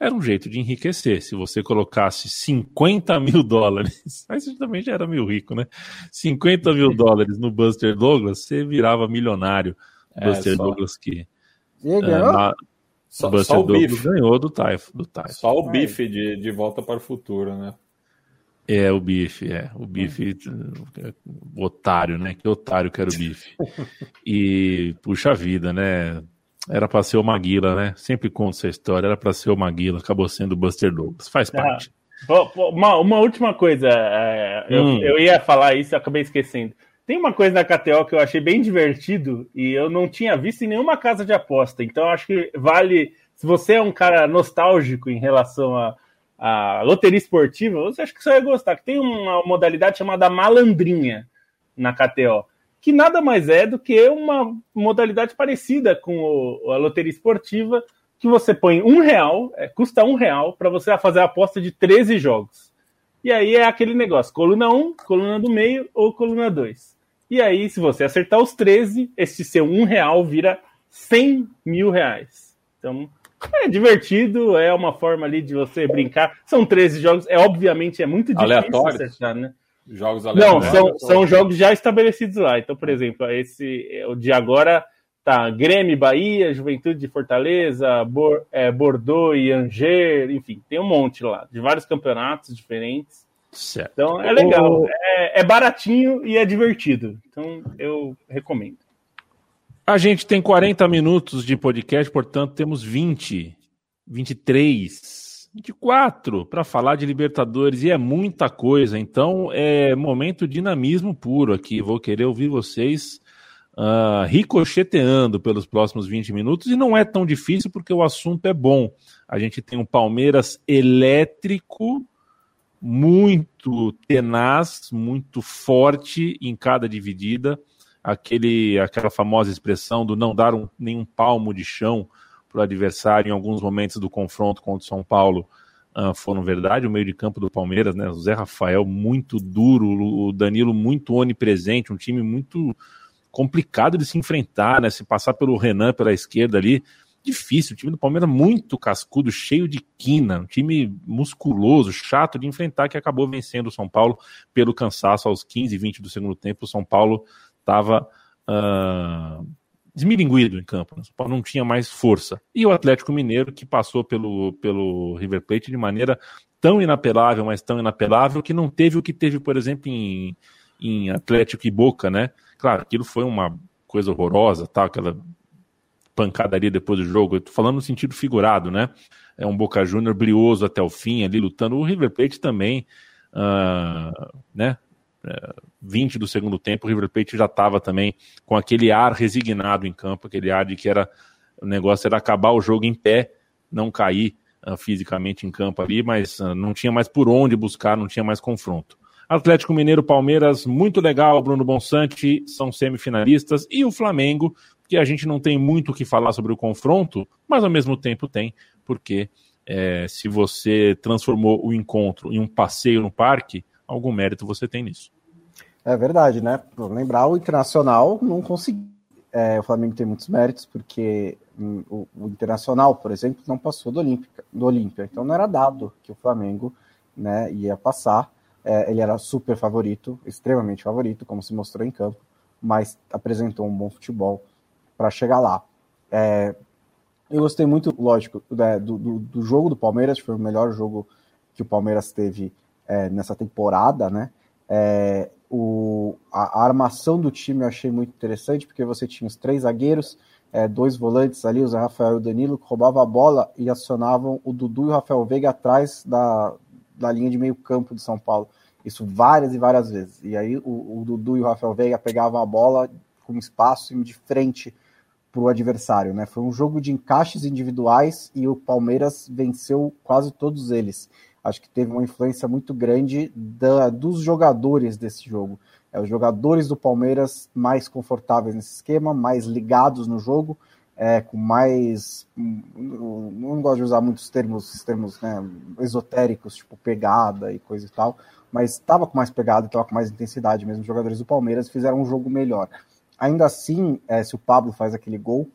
era um jeito de enriquecer. Se você colocasse 50 mil dólares, aí você também já era meio rico, né? 50 mil dólares no Buster Douglas, você virava milionário. É, Buster só... Douglas que. E ganhou? Na... Só, Buster só o Douglas bife. ganhou do Taif. Do Taif. Só o bife de, de volta para o futuro, né? É, o bife, é. O bife, o otário, né? Que otário que era o bife. E, puxa vida, né? Era para ser o Maguila, né? Sempre conto essa história. Era para ser o Maguila, acabou sendo o Buster Douglas. Faz ah, parte. Ah, uma, uma, última coisa. É, hum. eu, eu, ia falar isso, acabei esquecendo. Tem uma coisa na KTO que eu achei bem divertido e eu não tinha visto em nenhuma casa de aposta. Então acho que vale. Se você é um cara nostálgico em relação a, a loteria esportiva, você acha que você vai gostar. Que tem uma modalidade chamada malandrinha na KTO que nada mais é do que uma modalidade parecida com o, a loteria esportiva, que você põe um real, é, custa um real, para você fazer a aposta de 13 jogos. E aí é aquele negócio, coluna 1, coluna do meio ou coluna 2. E aí, se você acertar os 13, esse seu um real vira 100 mil reais. Então, é divertido, é uma forma ali de você brincar. São 13 jogos, é obviamente é muito difícil Aleatório. acertar, né? Jogos Não, são, são jogos já estabelecidos lá. Então, por exemplo, esse o de agora tá Grêmio, Bahia, Juventude de Fortaleza, Bor, é, Bordeaux e Angers, enfim, tem um monte lá, de vários campeonatos diferentes. Certo. Então é legal, o... é, é baratinho e é divertido. Então eu recomendo. A gente tem 40 minutos de podcast, portanto temos 20, 23 24 para falar de Libertadores e é muita coisa. Então é momento dinamismo puro aqui. Vou querer ouvir vocês uh, ricocheteando pelos próximos 20 minutos, e não é tão difícil porque o assunto é bom. A gente tem um Palmeiras elétrico, muito tenaz, muito forte em cada dividida. Aquele, aquela famosa expressão do não dar um, nenhum palmo de chão para o adversário em alguns momentos do confronto contra o São Paulo uh, foram verdade. O meio de campo do Palmeiras, né? O Zé Rafael muito duro, o Danilo muito onipresente, um time muito complicado de se enfrentar, né? Se passar pelo Renan pela esquerda ali, difícil. O time do Palmeiras muito cascudo, cheio de quina, um time musculoso, chato de enfrentar, que acabou vencendo o São Paulo pelo cansaço aos 15, 20 do segundo tempo. O São Paulo estava uh, desmilinguido em campo. Né? São Paulo não tinha mais força. E o Atlético Mineiro, que passou pelo, pelo River Plate de maneira tão inapelável, mas tão inapelável, que não teve o que teve, por exemplo, em, em Atlético e Boca, né? Claro, aquilo foi uma coisa horrorosa, tá? aquela pancadaria depois do jogo. Eu tô falando no sentido figurado, né? É um Boca Júnior brioso até o fim, ali lutando. O River Plate também, uh, né? 20 é, do segundo tempo, o River Plate já estava também com aquele ar resignado em campo, aquele ar de que era o negócio era acabar o jogo em pé, não cair uh, fisicamente em campo ali, mas uh, não tinha mais por onde buscar, não tinha mais confronto. Atlético Mineiro, Palmeiras, muito legal, Bruno Bonsante são semifinalistas e o Flamengo, que a gente não tem muito o que falar sobre o confronto, mas ao mesmo tempo tem, porque é, se você transformou o encontro em um passeio no parque, algum mérito você tem nisso. É verdade, né? lembrar, o Internacional não conseguiu. É, o Flamengo tem muitos méritos, porque hum, o, o, Internacional, por exemplo, não passou do Olímpica, do Olímpia. Então não era dado que o Flamengo né, ia passar. É, ele era super favorito, extremamente favorito, como se mostrou em campo, mas apresentou um bom futebol para chegar lá. É, eu gostei muito, lógico, né, do, do, do, jogo do Palmeiras, foi o melhor jogo que o Palmeiras teve é, nessa temporada, né? É, o, a, a, armação do time eu achei muito interessante, porque você tinha os três zagueiros, é, dois volantes ali, o Zé Rafael e o Danilo, que roubavam a bola e acionavam o Dudu e o Rafael Veiga atrás da, da linha de meio campo de São Paulo. Isso várias e várias vezes. E aí o, o Dudu e o Rafael Veiga pegavam a bola com espaço de frente para o adversário. Né? Foi um jogo de encaixes individuais e o Palmeiras venceu quase todos eles. Acho que teve uma influência muito grande da, dos jogadores desse jogo. É, os jogadores do Palmeiras mais confortáveis nesse esquema, mais ligados no jogo, é, com mais. Não gosto de usar muitos termos, termos né, esotéricos, tipo pegada e coisa e tal, mas estava com mais pegada, estava com mais intensidade mesmo. Os jogadores do Palmeiras fizeram um jogo melhor. Ainda assim, é, se o Pablo faz aquele gol,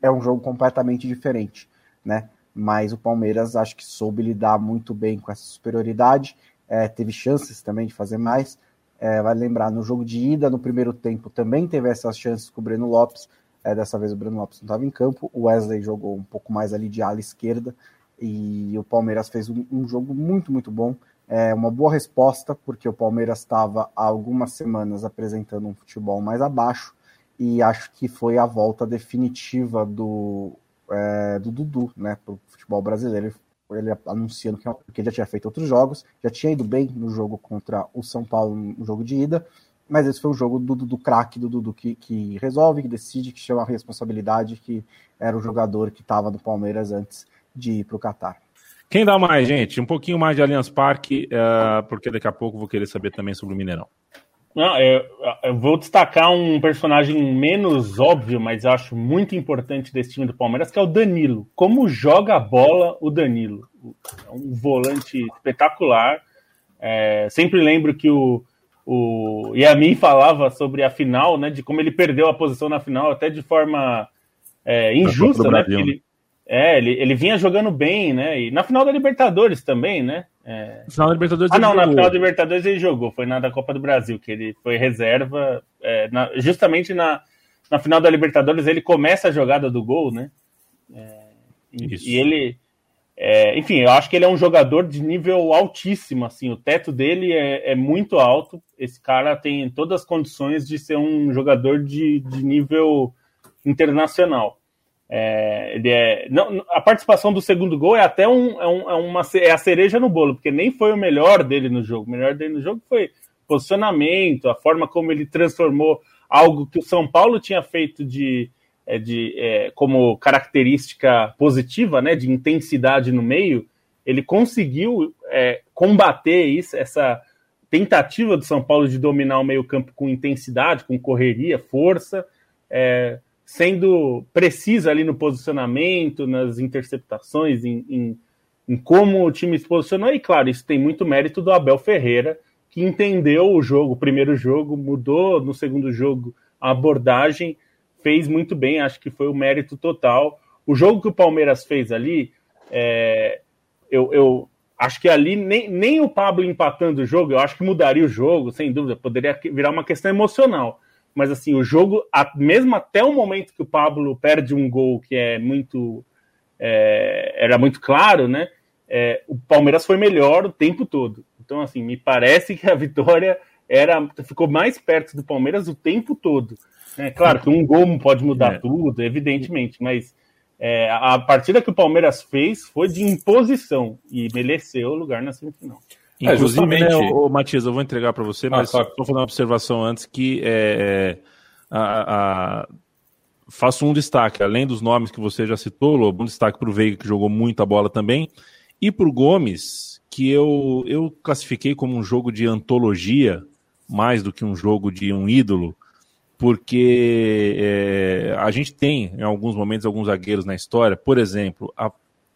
é um jogo completamente diferente, né? Mas o Palmeiras acho que soube lidar muito bem com essa superioridade, é, teve chances também de fazer mais. É, vai lembrar, no jogo de ida, no primeiro tempo, também teve essas chances com o Breno Lopes. É, dessa vez o Breno Lopes não estava em campo, o Wesley jogou um pouco mais ali de ala esquerda e o Palmeiras fez um, um jogo muito, muito bom é uma boa resposta, porque o Palmeiras estava há algumas semanas apresentando um futebol mais abaixo, e acho que foi a volta definitiva do, é, do Dudu né, para o futebol brasileiro. Ele anunciando que, já tinha feito outros jogos, já tinha ido bem no jogo contra o São Paulo, no jogo de ida, mas esse foi o jogo do Dudu craque, do Dudu que, que resolve, que decide, que chama a responsabilidade, que era o jogador que estava no Palmeiras antes de ir para o Catar. Quem dá mais, gente? Um pouquinho mais de Allianz Parque, uh, porque daqui a pouco vou querer saber também sobre o Mineirão. Não, eu, eu, vou destacar um personagem menos óbvio, mas eu acho muito importante desse time do Palmeiras, que é o Danilo. Como joga a bola o Danilo? É um volante espetacular. É, sempre lembro que o, o Yamin falava sobre a final, né? De como ele perdeu a posição na final, até de forma é, injusta, né? Ele, é, ele, ele vinha jogando bem, né? E na final da Libertadores também, né? É... Final da Libertadores ah, não, na final da Libertadores ele jogou, foi na da Copa do Brasil, que ele foi reserva. É, na, justamente na, na final da Libertadores ele começa a jogada do gol, né? É, e, e, ele. É, enfim, eu acho que ele é um jogador de nível altíssimo, assim, o teto dele é, é muito alto. Esse cara tem todas as condições de ser um jogador de, de nível internacional. É, ele é, não, a participação do segundo gol é até um, é, um, é, uma, é a cereja no bolo, porque nem foi o melhor dele no jogo. O melhor dele no jogo foi posicionamento, a forma como ele transformou algo que o São Paulo tinha feito de, é, de é, como característica positiva, né, de intensidade no meio, ele conseguiu é, combater isso, essa tentativa do São Paulo de dominar o meio-campo com intensidade, com correria, força, é, sendo precisa ali no posicionamento, nas interceptações, em, em, em, como o time se posicionou. E claro, isso tem muito mérito do Abel Ferreira, que entendeu o jogo, o primeiro jogo, mudou no segundo jogo a abordagem, fez muito bem, acho que foi o mérito total. O jogo que o Palmeiras fez ali, é, eu, eu acho que ali nem, nem o Pablo empatando o jogo, eu acho que mudaria o jogo, sem dúvida, poderia virar uma questão emocional. Mas assim, o jogo, mesmo até o momento que o Pablo perde um gol que é muito. É, era muito claro, né? É, o Palmeiras foi melhor o tempo todo. Então, assim, me parece que a vitória era ficou mais perto do Palmeiras o tempo todo. É claro que um gol pode mudar é. tudo, evidentemente, mas é, a partida que o Palmeiras fez foi de imposição e mereceu o lugar na semifinal. É, Inclusive, né, o, Matias, eu vou entregar para você, ah, mas ah, vou fazer uma observação antes que é, é, a, a, faço um destaque, além dos nomes que você já citou, Lobo, um destaque para o Veiga, que jogou muita bola também, e para o Gomes, que eu, eu classifiquei como um jogo de antologia, mais do que um jogo de um ídolo, porque é, a gente tem, em alguns momentos, alguns zagueiros na história, por exemplo, a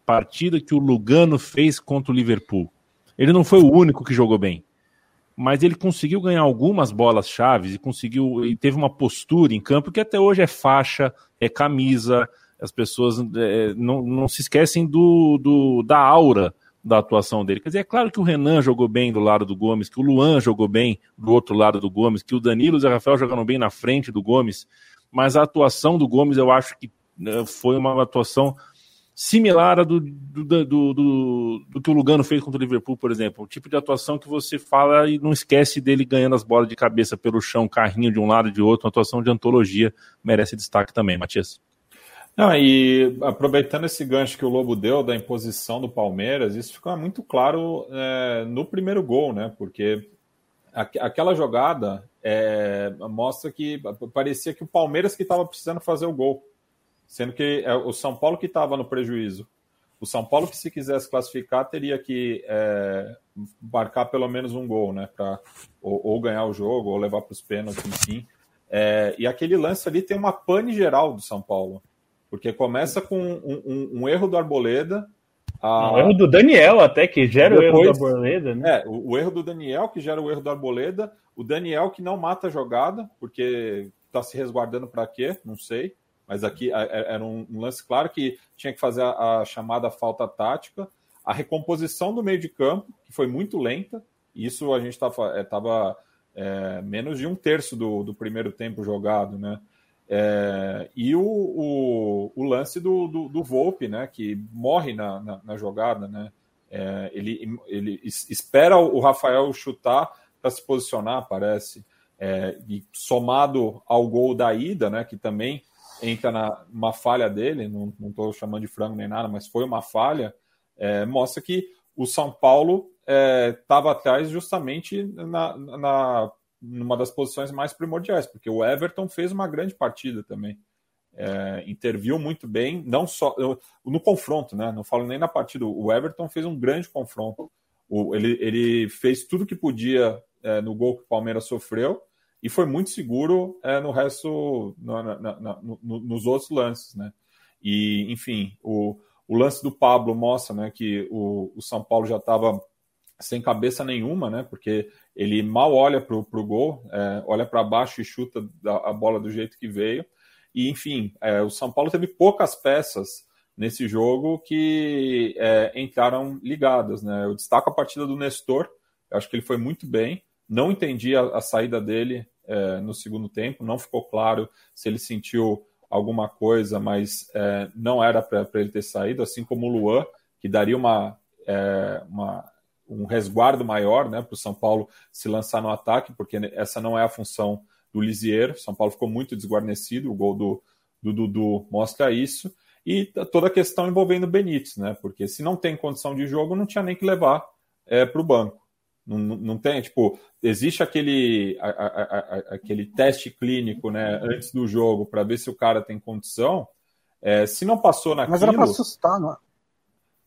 partida que o Lugano fez contra o Liverpool. Ele não foi o único que jogou bem, mas ele conseguiu ganhar algumas bolas chaves e conseguiu e teve uma postura em campo que até hoje é faixa, é camisa. As pessoas é, não, não se esquecem do, do, da aura da atuação dele. Quer dizer, é claro que o Renan jogou bem do lado do Gomes, que o Luan jogou bem do outro lado do Gomes, que o Danilo e o Zé Rafael jogaram bem na frente do Gomes, mas a atuação do Gomes eu acho que né, foi uma atuação similar à do, do, do, do, do que o Lugano fez contra o Liverpool, por exemplo. O tipo de atuação que você fala e não esquece dele ganhando as bolas de cabeça pelo chão, carrinho de um lado e de outro, uma atuação de antologia, merece destaque também, Matias. Não, e aproveitando esse gancho que o Lobo deu da imposição do Palmeiras, isso ficou muito claro é, no primeiro gol, né? Porque aquela jogada é, mostra que parecia que o Palmeiras que estava precisando fazer o gol, sendo que é o São Paulo que estava no prejuízo. O São Paulo que se quisesse classificar teria que é, marcar pelo menos um gol, né? Para ou, ou, ganhar o jogo ou levar para os pênaltis, enfim. É, e aquele lance ali tem uma pane geral do São Paulo. Porque começa com um, um, um erro do Arboleda. A... Um erro do Daniel, até, que gera Depois, o erro do Arboleda, né? É, o, o, erro do Daniel, que gera o erro do Arboleda. O Daniel que não mata a jogada, porque está se resguardando para quê? Não sei. Mas aqui era um, lance claro que tinha que fazer a, a chamada falta tática. A recomposição do meio de campo, que foi muito lenta. Isso a gente estava é, é, menos de um terço do, do primeiro tempo jogado, né? É, e o, o, o, lance do, do, do, Volpe, né, que morre na, na, na jogada, né, é, ele, ele espera o Rafael chutar para se posicionar, parece, é, e somado ao gol da ida, né, que também entra na uma falha dele, não estou chamando de frango nem nada, mas foi uma falha, é, mostra que o São Paulo estava é, atrás justamente na, na numa das posições mais primordiais, porque o Everton fez uma grande partida também. É, interviu muito bem, não só no confronto, né? Não falo nem na partida. O Everton fez um grande confronto. O, ele, ele fez tudo que podia é, no gol que o Palmeiras sofreu e foi muito seguro é, no resto, no, na, na, no, nos outros lances, né? E, enfim, o, o lance do Pablo mostra né, que o, o São Paulo já estava sem cabeça nenhuma, né? Porque ele mal olha para o gol, é, olha para baixo e chuta a bola do jeito que veio. E, enfim, é, o São Paulo teve poucas peças nesse jogo que é, entraram ligadas. Né? Eu destaco a partida do Nestor, acho que ele foi muito bem. Não entendi a, a saída dele é, no segundo tempo, não ficou claro se ele sentiu alguma coisa, mas é, não era para ele ter saído, assim como o Luan, que daria uma, é, uma um resguardo maior né, para o São Paulo se lançar no ataque, porque essa não é a função do Lisieiro. São Paulo ficou muito desguarnecido, o gol do, do Dudu mostra isso. E toda a questão envolvendo o Benítez, né? Porque se não tem condição de jogo, não tinha nem que levar é, para o banco. Não, não tem, tipo, existe aquele, a, a, a, aquele teste clínico, né, antes do jogo, para ver se o cara tem condição. É, se não passou naquilo... Mas era para assustar, não é?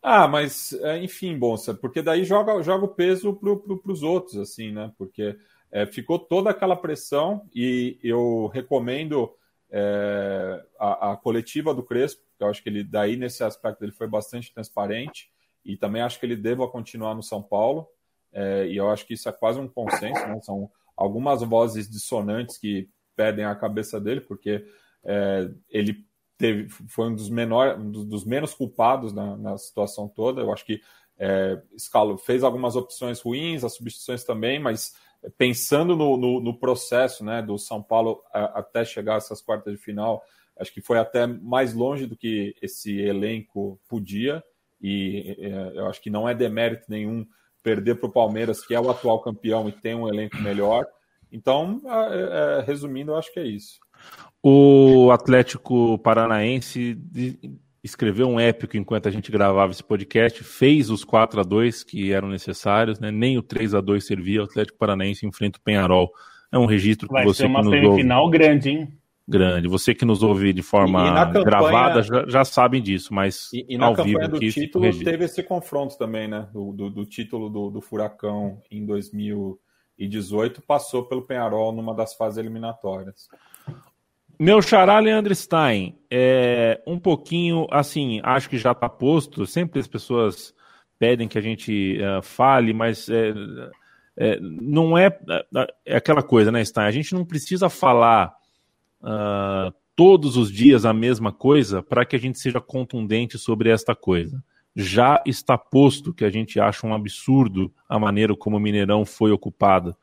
Ah, mas, é, enfim, Bonsa, porque daí joga, joga o peso para pro, os outros, assim, né? Porque é, ficou toda aquela pressão e eu recomendo é, a, a, coletiva do Crespo, que eu acho que ele, daí, nesse aspecto, ele foi bastante transparente e também acho que ele deva continuar no São Paulo, é, e eu acho que isso é quase um consenso, né? São algumas vozes dissonantes que pedem a cabeça dele, porque é, ele teve, foi um dos, menor, um dos menos culpados na, na situação toda. Eu acho que é, Scalo fez algumas opções ruins, as substituições também, mas pensando no, no, no processo né, do São Paulo a, até chegar a essas quartas de final, acho que foi até mais longe do que esse elenco podia, e é, eu acho que não é demérito nenhum perder para o Palmeiras, que é o atual campeão e tem um elenco melhor. Então, é, é, resumindo, eu acho que é isso. O Atlético Paranaense escreveu um épico enquanto a gente gravava esse podcast, fez os 4 a 2 que eram necessários, né? nem o 3 a 2 servia, o Atlético Paranaense enfrenta o Penharol. É um registro que Vai você ser uma que nos semifinal ouve, grande, hein? Grande. Você que nos ouve de forma campanha, gravada já, já sabem disso, mas e, e na ao campanha vivo, do título teve esse confronto também, né? Do, do, do título do, do Furacão em 2018 passou pelo Penharol numa das fases eliminatórias. Meu xará Leandro Stein, é um pouquinho assim, acho que já está posto. Sempre as pessoas pedem que a gente uh, fale, mas é, é, não é, é, aquela coisa, né, Stein? A gente não precisa falar uh, todos os dias a mesma coisa para que a gente seja contundente sobre esta coisa. Já está posto que a gente acha um absurdo a maneira como o Mineirão foi ocupado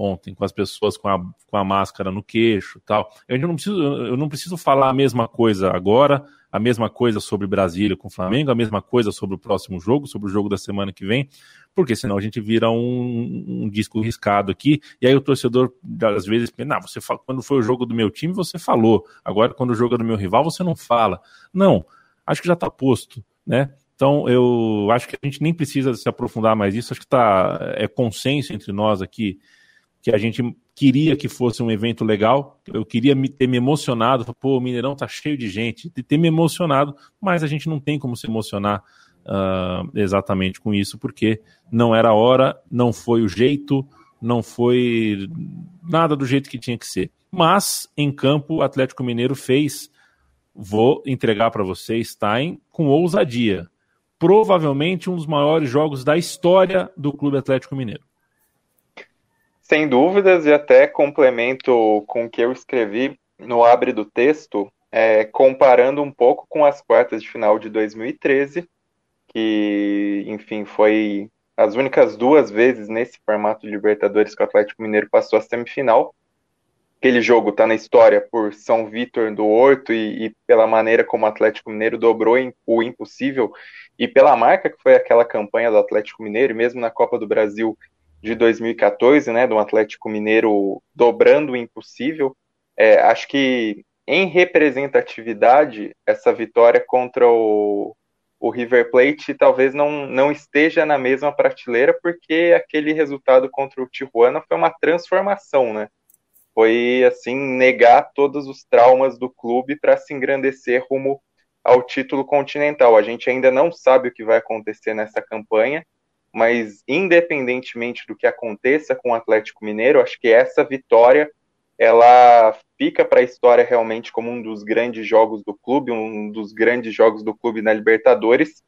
ontem, com as pessoas com a, com a máscara no queixo tal. Eu não, preciso, eu não preciso falar a mesma coisa agora, a mesma coisa sobre Brasília com o Flamengo, a mesma coisa sobre o próximo jogo, sobre o jogo da semana que vem, porque senão a gente vira um, um disco riscado aqui, e aí o torcedor, às vezes, não, você fala, quando foi o jogo do meu time, você falou, agora quando o jogo é do meu rival, você não fala. Não, acho que já está posto, né? Então, eu acho que a gente nem precisa se aprofundar mais nisso, acho que tá, é consenso entre nós aqui que a gente queria que fosse um evento legal. Eu queria me, ter me emocionado, pô, o Mineirão tá cheio de gente, ter me emocionado, mas a gente não tem como se emocionar uh, exatamente com isso, porque não era a hora, não foi o jeito, não foi nada do jeito que tinha que ser. Mas em campo, o Atlético Mineiro fez, vou entregar para vocês, Stein, com ousadia. Provavelmente um dos maiores jogos da história do Clube Atlético Mineiro. Sem dúvidas, e até complemento com o que eu escrevi no abre do texto, é, comparando um pouco com as quartas de final de 2013, que, enfim, foi as únicas duas vezes nesse formato de Libertadores que o Atlético Mineiro passou a semifinal. Aquele jogo está na história por São Vitor do Horto e, e, pela maneira como o Atlético Mineiro dobrou o impossível e pela marca que foi aquela campanha do Atlético Mineiro, mesmo na Copa do Brasil de 2014, né, do Atlético Mineiro dobrando o impossível. É, acho que em representatividade, essa vitória contra o, o River Plate talvez não, não esteja na mesma prateleira, porque aquele resultado contra o Tijuana foi uma transformação, né? Foi, assim, negar todos os traumas do clube para se engrandecer rumo ao título continental. A gente ainda não sabe o que vai acontecer nessa campanha, mas independentemente do que aconteça com o Atlético Mineiro, acho que essa vitória ela fica para a história realmente como um dos grandes jogos do clube, um dos grandes jogos do clube na Libertadores,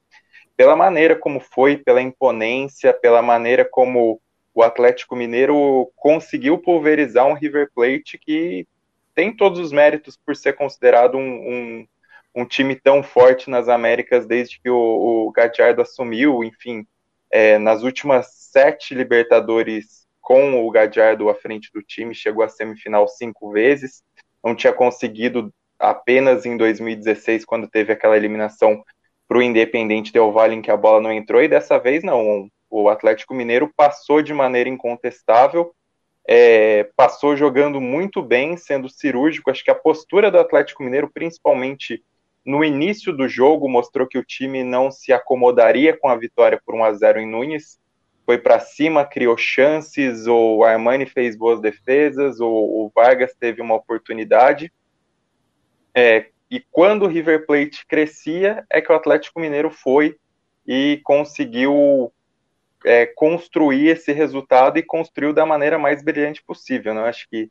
pela maneira como foi, pela imponência, pela maneira como o Atlético Mineiro conseguiu pulverizar um River Plate que tem todos os méritos por ser considerado um, um, um time tão forte nas Américas desde que o, o Gadiardo assumiu, enfim, é, nas últimas sete Libertadores com o Gadiardo à frente do time, chegou à semifinal cinco vezes, não tinha conseguido apenas em 2016, quando teve aquela eliminação para o Independente Del Valle, em que a bola não entrou, e dessa vez não. O Atlético Mineiro passou de maneira incontestável, é, passou jogando muito bem, sendo cirúrgico. Acho que a postura do Atlético Mineiro, principalmente no início do jogo mostrou que o time não se acomodaria com a vitória por 1 a 0 em Nunes. foi para cima, criou chances, ou o Armani fez boas defesas, ou o Vargas teve uma oportunidade. É, e quando o River Plate crescia, é que o Atlético Mineiro foi e conseguiu é, construir esse resultado e construiu da maneira mais brilhante possível. Né? Acho que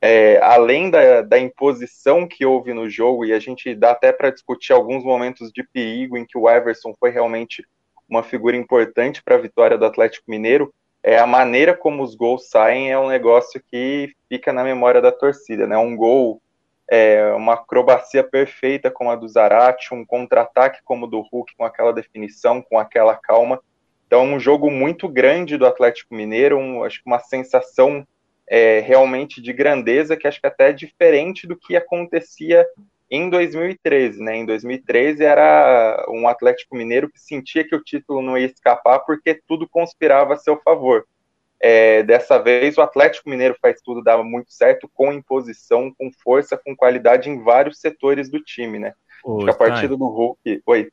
é, além da, da, imposição que houve no jogo, e a gente dá até para discutir alguns momentos de perigo em que o Everson foi realmente uma figura importante para a vitória do Atlético Mineiro, é a maneira como os gols saem é um negócio que fica na memória da torcida, né? Um gol, é, uma acrobacia perfeita como a do Zarate, um contra-ataque como o do Hulk, com aquela definição, com aquela calma. Então, um jogo muito grande do Atlético Mineiro, um, acho que uma sensação é, realmente de grandeza que acho que até é diferente do que acontecia em 2013, né? Em 2013 era um Atlético Mineiro que sentia que o título não ia escapar porque tudo conspirava a seu favor. É, dessa vez o Atlético Mineiro faz tudo dava muito certo com imposição, com força, com qualidade em vários setores do time, né? Ô, a partida do Hulk, oi.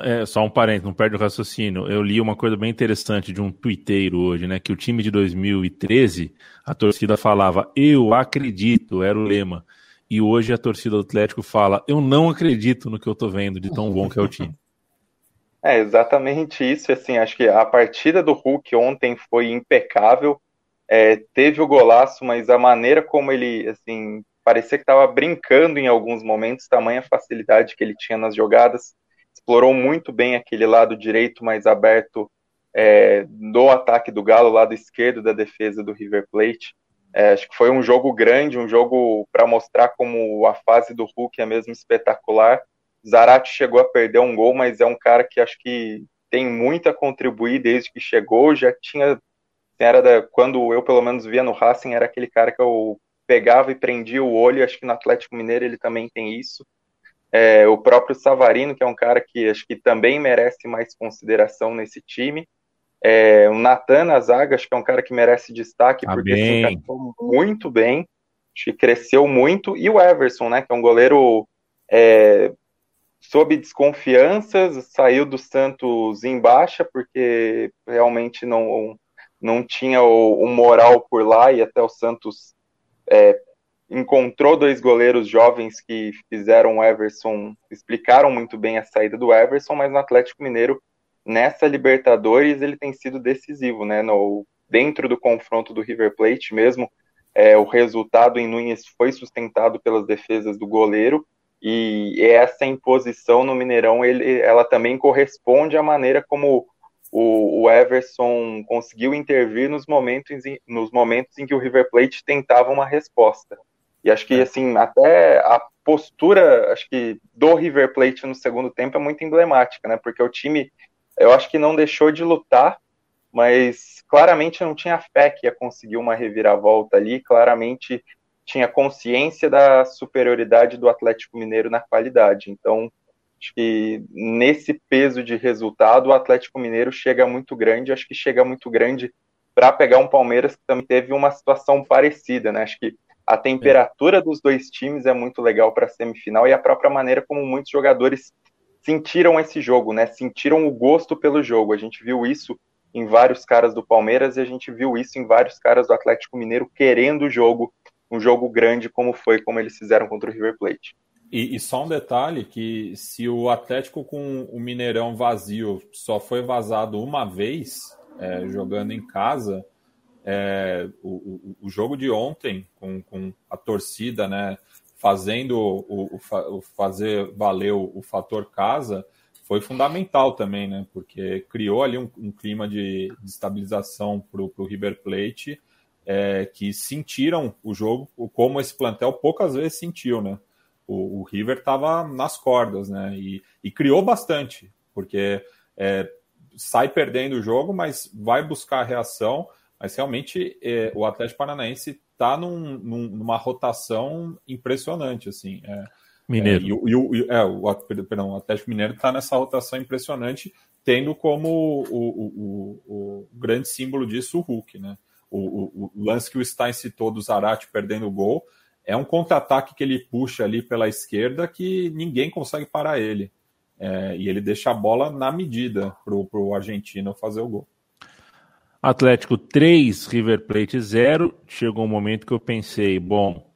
É, só um parênteses, não perde o raciocínio. Eu li uma coisa bem interessante de um twitteiro hoje, né? Que o time de 2013, a torcida falava, eu acredito, era o lema. E hoje a torcida do Atlético fala, eu não acredito no que eu tô vendo, de tão bom que é o time. É exatamente isso. Assim, acho que a partida do Hulk ontem foi impecável. É, teve o golaço, mas a maneira como ele, assim, parecia que estava brincando em alguns momentos, tamanha facilidade que ele tinha nas jogadas explorou muito bem aquele lado direito mais aberto é, do ataque do Galo, lado esquerdo da defesa do River Plate. É, acho que foi um jogo grande, um jogo para mostrar como a fase do Hulk é mesmo espetacular. Zarate chegou a perder um gol, mas é um cara que acho que tem muito a contribuir desde que chegou. Já tinha, era da, quando eu pelo menos via no Racing, era aquele cara que eu pegava e prendia o olho. Acho que no Atlético Mineiro ele também tem isso. É, o próprio Savarino, que é um cara que acho que também merece mais consideração nesse time. É, o Natan na zaga, acho que é um cara que merece destaque, tá porque se encaixou muito bem, acho que cresceu muito. E o Everson, né, que é um goleiro é, sob desconfianças, saiu do Santos em baixa, porque realmente não, não tinha o, o moral por lá, e até o Santos é, encontrou dois goleiros jovens que fizeram o Everson, explicaram muito bem a saída do Everson, mas no Atlético Mineiro, nessa Libertadores, ele tem sido decisivo, né? No, dentro do confronto do River Plate mesmo, é, o resultado em Nunes foi sustentado pelas defesas do goleiro, e essa imposição no Mineirão, ele, ela também corresponde à maneira como o, o Everson conseguiu intervir nos momentos, nos momentos em que o River Plate tentava uma resposta. E acho que, é. assim, até a postura, acho que, do River Plate no segundo tempo é muito emblemática, né? Porque o time, eu acho que não deixou de lutar, mas claramente não tinha fé que ia conseguir uma reviravolta ali, claramente tinha consciência da superioridade do Atlético Mineiro na qualidade. Então, acho que nesse peso de resultado, o Atlético Mineiro chega muito grande, acho que chega muito grande para pegar um Palmeiras que também teve uma situação parecida, né? Acho que a temperatura dos dois times é muito legal para a semifinal e a própria maneira como muitos jogadores sentiram esse jogo, né? Sentiram o gosto pelo jogo. A gente viu isso em vários caras do Palmeiras e a gente viu isso em vários caras do Atlético Mineiro querendo o jogo, um jogo grande como foi, como eles fizeram contra o River Plate. E, e, só um detalhe que se o Atlético com o Mineirão vazio só foi vazado uma vez é, jogando em casa, é, o, o, jogo de ontem, com, com a torcida, né, fazendo o, o, fazer valer o, fator casa, foi fundamental também, né, porque criou ali um, um clima de, de estabilização para o River Plate, é, que sentiram o jogo como esse plantel poucas vezes sentiu, né. O, o River estava nas cordas, né, e, e criou bastante, porque é, sai perdendo o jogo, mas vai buscar a reação mas realmente é, o Atlético Paranaense está num, num, numa rotação impressionante, assim. É, Mineiro. É, e, e, e, é, o, perdão, o Atlético Mineiro está nessa rotação impressionante, tendo como o, o, o, grande símbolo disso o Hulk, né? O, lance que o Stein citou do Zarate perdendo o gol é um contra-ataque que ele puxa ali pela esquerda que ninguém consegue parar ele. É, e ele deixa a bola na medida para o argentino fazer o gol. Atlético 3, River Plate 0. Chegou um momento que eu pensei, bom,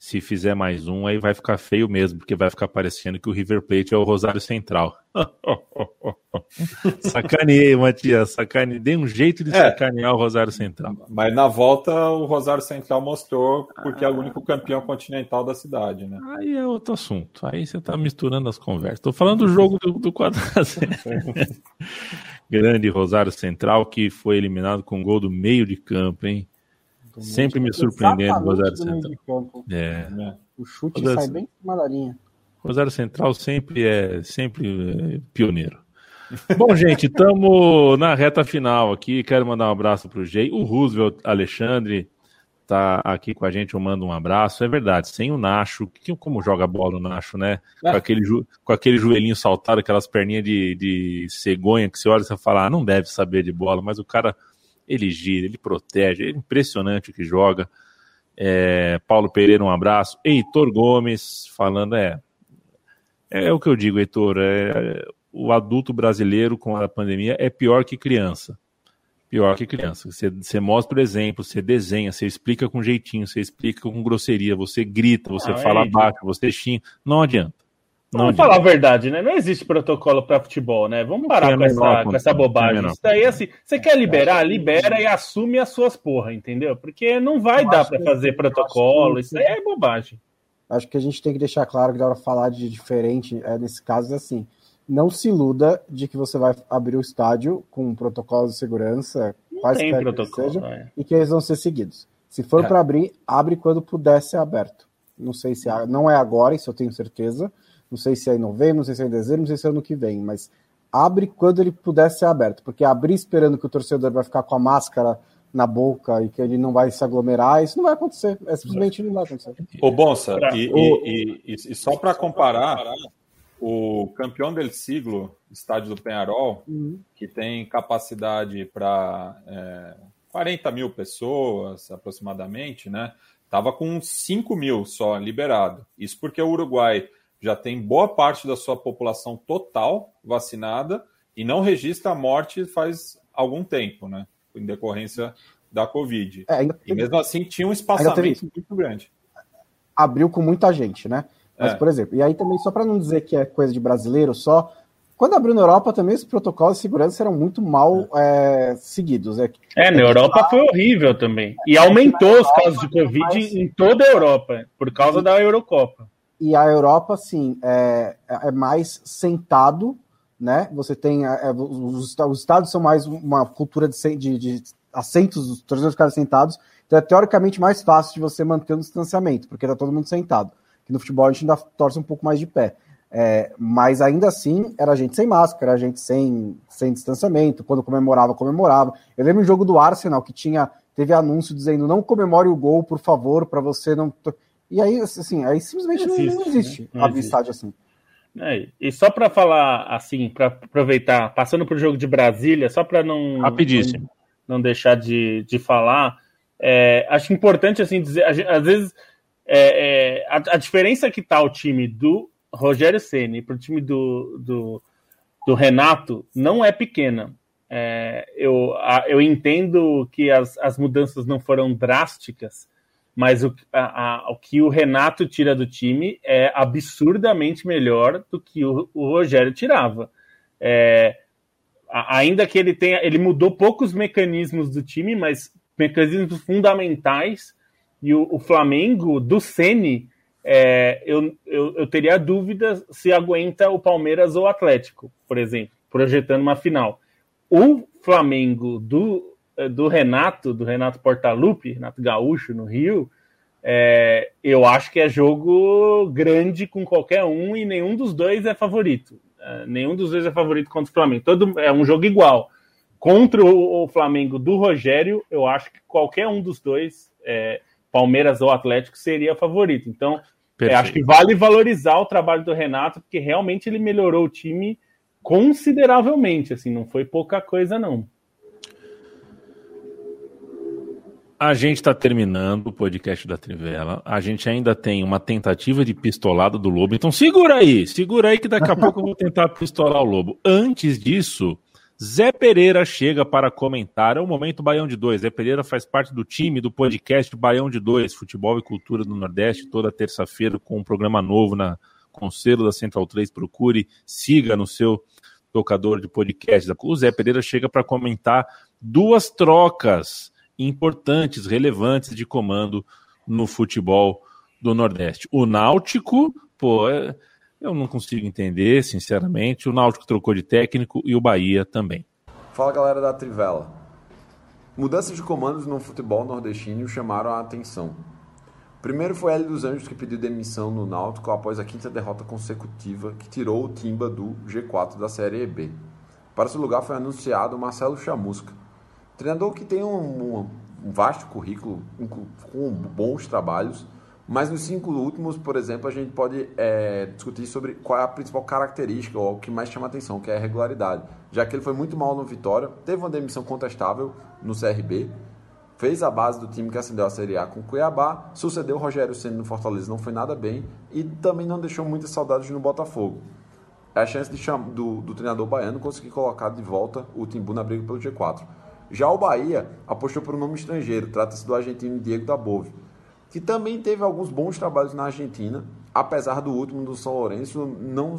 se fizer mais um, aí vai ficar feio mesmo, porque vai ficar parecendo que o River Plate é o Rosário Central. sacaneei, Matias, sacaneei. Dei um jeito de é, sacanear o Rosário Central. Mas na volta o Rosário Central mostrou porque ah, é o único campeão continental da cidade, né? Aí é outro assunto. Aí você tá misturando as conversas. Tô falando do jogo do, do 4x0. Grande Rosário Central que foi eliminado com um gol do meio de campo, hein? Sempre me surpreendendo, Rosário Central. É. é. O chute Rosário... sai bem em cima da linha. Rosário Central sempre é sempre é, pioneiro. Bom, gente, estamos na reta final aqui. Quero mandar um abraço para o Jay. O Roosevelt Alexandre está aqui com a gente. Eu mando um abraço. É verdade, sem o Nacho, que, como joga bola o Nacho, né? É. Com, aquele, com aquele joelhinho saltado, aquelas perninhas de, de cegonha que você olha e você fala, ah, não deve saber de bola, mas o cara ele gira, ele protege, é impressionante o que joga. É, Paulo Pereira, um abraço. Heitor Gomes falando, é, é, é o que eu digo, Heitor, é, o adulto brasileiro com a pandemia é pior que criança. Pior que criança. Você, você mostra o exemplo, você desenha, você explica com jeitinho, você explica com grosseria, você grita, você ah, fala é baixo, você xinga. Não adianta. Não Vamos falar a verdade, né? Não existe protocolo para futebol, né? Vamos parar com, essa, com essa bobagem. Isso daí, assim, você quer liberar, libera e assume as suas porra, entendeu? Porque não vai dar para fazer protocolo, isso aí é bobagem. Acho que a gente tem que deixar claro que dá para falar de diferente, é, nesse caso, é assim, não se iluda de que você vai abrir o estádio com protocolos de segurança, quaisquer que seja, é. e que eles vão ser seguidos. Se for é. para abrir, abre quando puder ser aberto. Não sei se não é agora, isso eu tenho certeza, não sei se é em novembro, não sei se é em dezembro, não sei se é ano que vem, mas abre quando ele puder ser aberto, porque abrir esperando que o torcedor vai ficar com a máscara na boca e que ele não vai se aglomerar, isso não vai acontecer. É simplesmente não vai acontecer. Ô, Bonsa, e, e, e, e só para comparar, o campeão del siglo, estádio do Penharol, uhum. que tem capacidade para é, 40 mil pessoas aproximadamente, né? Tava com 5 mil só liberado. Isso porque o Uruguai já tem boa parte da sua população total vacinada e não registra a morte faz algum tempo, né? Em decorrência da Covid. É, e mesmo assim tinha um espaçamento muito grande. Abriu com muita gente, né? Mas, é. por exemplo, e aí também, só para não dizer que é coisa de brasileiro só, quando abriu na Europa também os protocolos de segurança eram muito mal é, seguidos. É, é na Europa foi horrível também. E aumentou os casos de Covid em toda a Europa, por causa da Eurocopa. E a Europa, assim, é, é mais sentado, né? Você tem. É, é os, os estados são mais uma cultura de, de, de assentos, os torcedores ficarem sentados. Então é teoricamente mais fácil de você manter o distanciamento, porque tá todo mundo sentado. Que no futebol a gente ainda torce um pouco mais de pé. É, mas ainda assim, era gente sem máscara, era gente sem, sem distanciamento. Quando comemorava, comemorava. Eu lembro um jogo do Arsenal que tinha teve anúncio dizendo não comemore o gol, por favor, para você não. E aí, assim, aí simplesmente não existe, não, existe né? não existe. estádio assim. É, e só para falar assim, para aproveitar, passando para o jogo de Brasília, só para não, Rapidíssimo. não, não deixar de, de falar, é, acho importante assim dizer, às vezes é, é, a, a, diferença que tá o time do Rogério Ceni para o time do, do, do, Renato não é pequena. É, eu, a, eu entendo que as, as mudanças não foram drásticas, mas o, a, a, o que o Renato tira do time é absurdamente melhor do que o, o Rogério tirava. É, ainda que ele tenha, ele mudou poucos mecanismos do time, mas mecanismos fundamentais. E o, o Flamengo do Sene, é, eu, eu, eu teria dúvidas se aguenta o Palmeiras ou o Atlético, por exemplo, projetando uma final. O Flamengo do do Renato, do Renato Portaluppi, Renato Gaúcho, no Rio, é, eu acho que é jogo grande com qualquer um e nenhum dos dois é favorito. É, nenhum dos dois é favorito contra o Flamengo. Todo, é um jogo igual. Contra o, o Flamengo do Rogério, eu acho que qualquer um dos dois, é, Palmeiras ou Atlético, seria favorito. Então, é, acho que vale valorizar o trabalho do Renato, porque realmente ele melhorou o time consideravelmente. Assim, não foi pouca coisa, não. A gente está terminando o podcast da Trivela. A gente ainda tem uma tentativa de pistolada do Lobo. Então segura aí, segura aí que daqui a pouco eu vou tentar pistolar o Lobo. Antes disso, Zé Pereira chega para comentar. É o momento Baião de Dois. Zé Pereira faz parte do time do podcast Baião de Dois, Futebol e Cultura do Nordeste, toda terça-feira com um programa novo na Conselho da Central 3. Procure, siga no seu tocador de podcast. O Zé Pereira chega para comentar duas trocas importantes, relevantes de comando no futebol do Nordeste. O Náutico, pô, é eu não consigo entender, sinceramente. O Náutico trocou de técnico e o Bahia também. Fala galera da Trivela. Mudanças de comandos no futebol nordestino chamaram a atenção. Primeiro foi Hélio dos Anjos que pediu demissão no Náutico após a quinta derrota consecutiva que tirou o Timba do G4 da Série B. Para seu lugar foi anunciado Marcelo Chamusca, treinador que tem um, um vasto currículo com bons trabalhos mas nos cinco últimos, por exemplo, a gente pode é, discutir sobre qual é a principal característica ou o que mais chama atenção, que é a regularidade. Já que ele foi muito mal no Vitória, teve uma demissão contestável no CRB, fez a base do time que acendeu a Série A com Cuiabá, sucedeu Rogério Senna no Fortaleza, não foi nada bem e também não deixou muitas saudades no Botafogo. É a chance de do, do treinador baiano conseguir colocar de volta o Timbu na briga pelo G4. Já o Bahia apostou por um nome estrangeiro, trata-se do argentino Diego da Bove que também teve alguns bons trabalhos na Argentina, apesar do último do São Lourenço não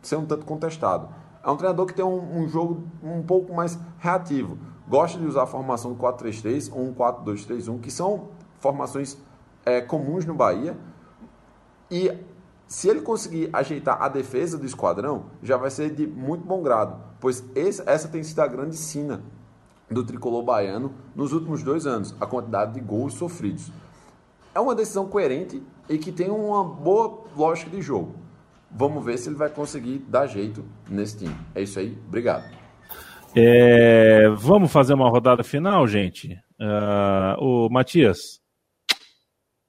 ser um tanto contestado. É um treinador que tem um, um jogo um pouco mais reativo. Gosta de usar a formação do 4-3-3 ou um 4-2-3-1, que são formações é, comuns no Bahia. E se ele conseguir ajeitar a defesa do esquadrão, já vai ser de muito bom grado, pois esse, essa tem sido a grande sina do tricolor baiano nos últimos dois anos, a quantidade de gols sofridos é uma decisão coerente e que tem uma boa lógica de jogo. Vamos ver se ele vai conseguir dar jeito nesse time. É isso aí, obrigado. É, vamos fazer uma rodada final, gente. Uh, o Matias,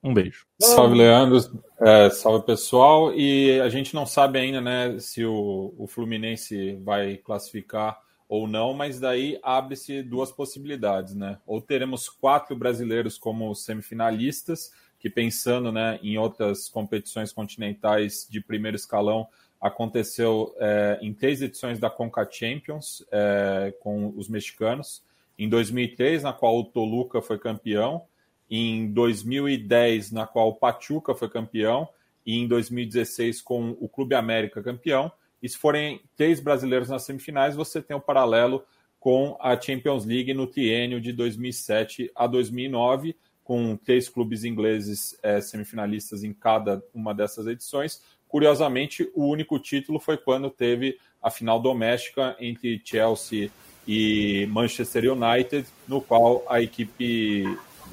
um beijo. Salve, Leandro. É, salve, pessoal. E a gente não sabe ainda né, se o, o Fluminense vai classificar ou não, mas daí abre-se duas possibilidades, né? Ou teremos quatro brasileiros como semifinalistas, que pensando né, em outras competições continentais de primeiro escalão, aconteceu é, em três edições da Conca Champions é, com os mexicanos. Em 2003, na qual o Toluca foi campeão, em 2010, na qual o Pachuca foi campeão, e em 2016 com o Clube América campeão. E se forem três brasileiros nas semifinais, você tem o um paralelo com a Champions League no triênio de 2007 a 2009, com três clubes ingleses é, semifinalistas em cada uma dessas edições. Curiosamente, o único título foi quando teve a final doméstica entre Chelsea e Manchester United, no qual a equipe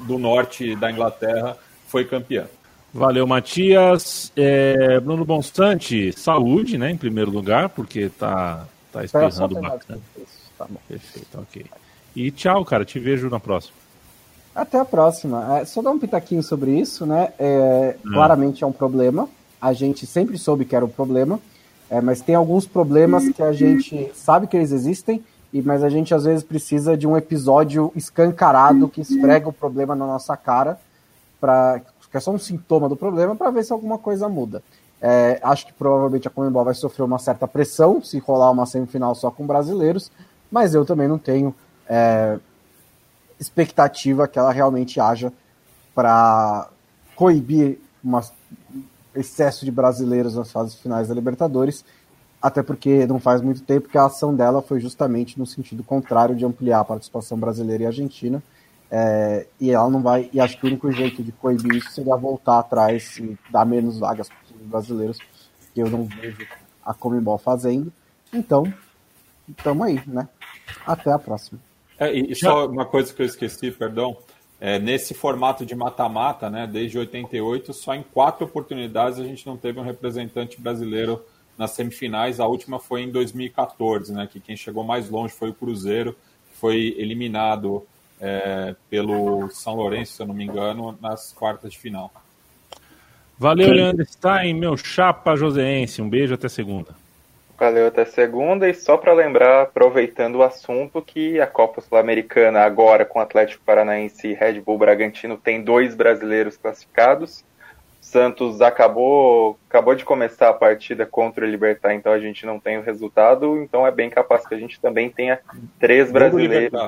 do norte da Inglaterra foi campeã. Valeu, Matias. É, Bruno Bonstante, saúde, né, em primeiro lugar, porque tá, tá espirrando bacana. Tá bom. Perfeito, ok. E tchau, cara. Te vejo na próxima. Até a próxima. É, só dar um pitaquinho sobre isso, né? É, hum. Claramente é um problema. A gente sempre soube que era um problema, é, mas tem alguns problemas que a gente sabe que eles existem, e, mas a gente às vezes precisa de um episódio escancarado que esfrega o problema na nossa cara para que é só um sintoma do problema, para ver se alguma coisa muda. É, acho que provavelmente a Comembol vai sofrer uma certa pressão se rolar uma semifinal só com brasileiros, mas eu também não tenho é, expectativa que ela realmente haja para coibir um excesso de brasileiros nas fases finais da Libertadores, até porque não faz muito tempo que a ação dela foi justamente no sentido contrário de ampliar a participação brasileira e argentina. É, e ela não vai. E acho que o único jeito de coibir isso seria voltar atrás e dar menos vagas para os brasileiros, que eu não vejo a Comembol fazendo. Então, estamos aí, né? Até a próxima. É, e só uma coisa que eu esqueci, perdão. É, nesse formato de mata-mata, né, desde 88, só em quatro oportunidades a gente não teve um representante brasileiro nas semifinais. A última foi em 2014, né, que quem chegou mais longe foi o Cruzeiro, que foi eliminado é, pelo São Lourenço, se eu não me engano, nas quartas de final. Valeu, Leandro Stein, meu chapa joseense. Um beijo até segunda. Valeu até segunda. E só para lembrar, aproveitando o assunto, que a Copa Sul-Americana, agora com Atlético Paranaense e Red Bull Bragantino, tem dois brasileiros classificados. Santos acabou, acabou de começar a partida contra o Libertar, então a gente não tem o resultado, então é bem capaz que a gente também tenha três brasileiros.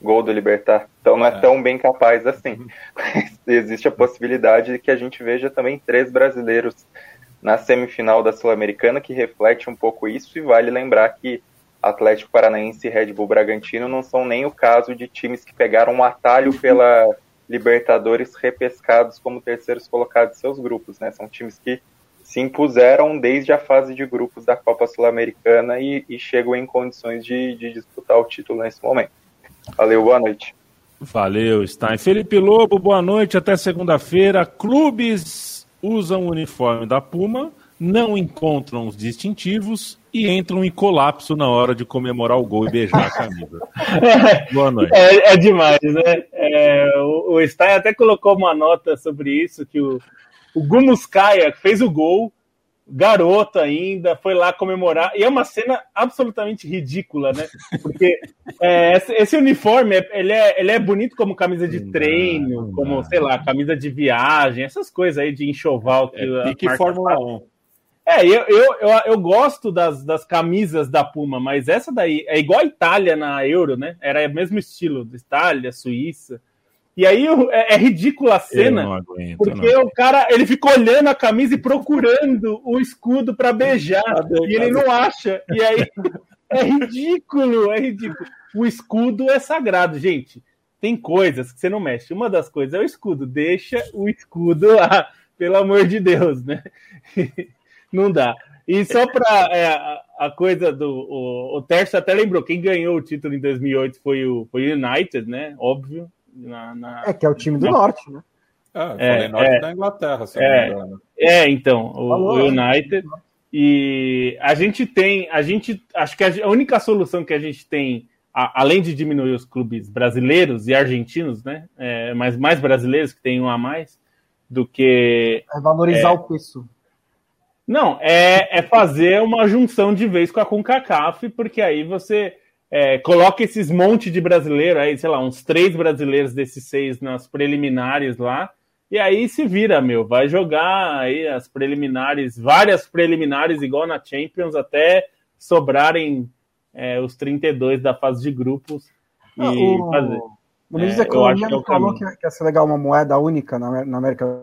Gol do Libertar. Então não é, é, tão bem capaz assim. Existe a possibilidade de que a gente veja também três brasileiros na semifinal da Sul-Americana, que reflete um pouco isso, e vale lembrar que Atlético Paranaense e Red Bull Bragantino não são nem o caso de times que pegaram um atalho pela Libertadores repescados como terceiros colocados em seus grupos, né? São times que se impuseram desde a fase de grupos da Copa Sul-Americana e, e, chegam em condições de, de, disputar o título nesse momento. Valeu, boa noite. Valeu, Stein. Felipe Lobo, boa noite, até segunda-feira. Clubes usam o uniforme da Puma, não encontram os distintivos e entram em colapso na hora de comemorar o gol e beijar a camisa. Boa noite. É, é demais, né? É, o, o Stein até colocou uma nota sobre isso, que o, o Gumuskaya fez o gol, garoto ainda, foi lá comemorar, e é uma cena absolutamente ridícula, né? Porque é, esse, uniforme, ele é, ele é bonito como camisa de treino, como, sei lá, camisa de viagem, essas coisas aí de enxoval. Que é, pique Fórmula 1. É, eu, eu, eu, eu, gosto das, das camisas da Puma, mas essa daí é igual a Itália na Euro, né? Era o mesmo estilo, Itália, Suíça. E aí é, é ridícula a cena, aguento, porque o cara ele fica olhando a camisa e procurando o escudo para beijar, e ele não acha. E aí é ridículo, é ridículo. O escudo é sagrado, gente. Tem coisas que você não mexe. Uma das coisas é o escudo. Deixa o escudo lá, pelo amor de Deus, né? não dá. E só para é, a coisa do. O, o Terço até lembrou, quem ganhou o título em 2008 foi o, foi o United, né? Óbvio. Na, na, é, que é o time do na... norte, né? Ah, é, norte é, da Inglaterra, se é, é, então, o, Falou, o United. E a gente tem, a gente, acho que a, única solução que a gente tem, a, além de diminuir os clubes brasileiros e argentinos, né? É, mas mais brasileiros que tem um a mais, do que. É valorizar é, o preço. Não, é, é fazer uma junção de vez com a CONCACAF, porque aí você é, coloca esses monte de brasileiro aí, sei lá, uns três brasileiros desses seis nas preliminares lá, e aí se vira, meu, vai jogar aí as preliminares, várias preliminares igual na Champions, até sobrarem é, os 32 da fase de grupos e ah, o... fazer. O ministro da é, Economia é falou que, que ia ser legal uma moeda única na, na América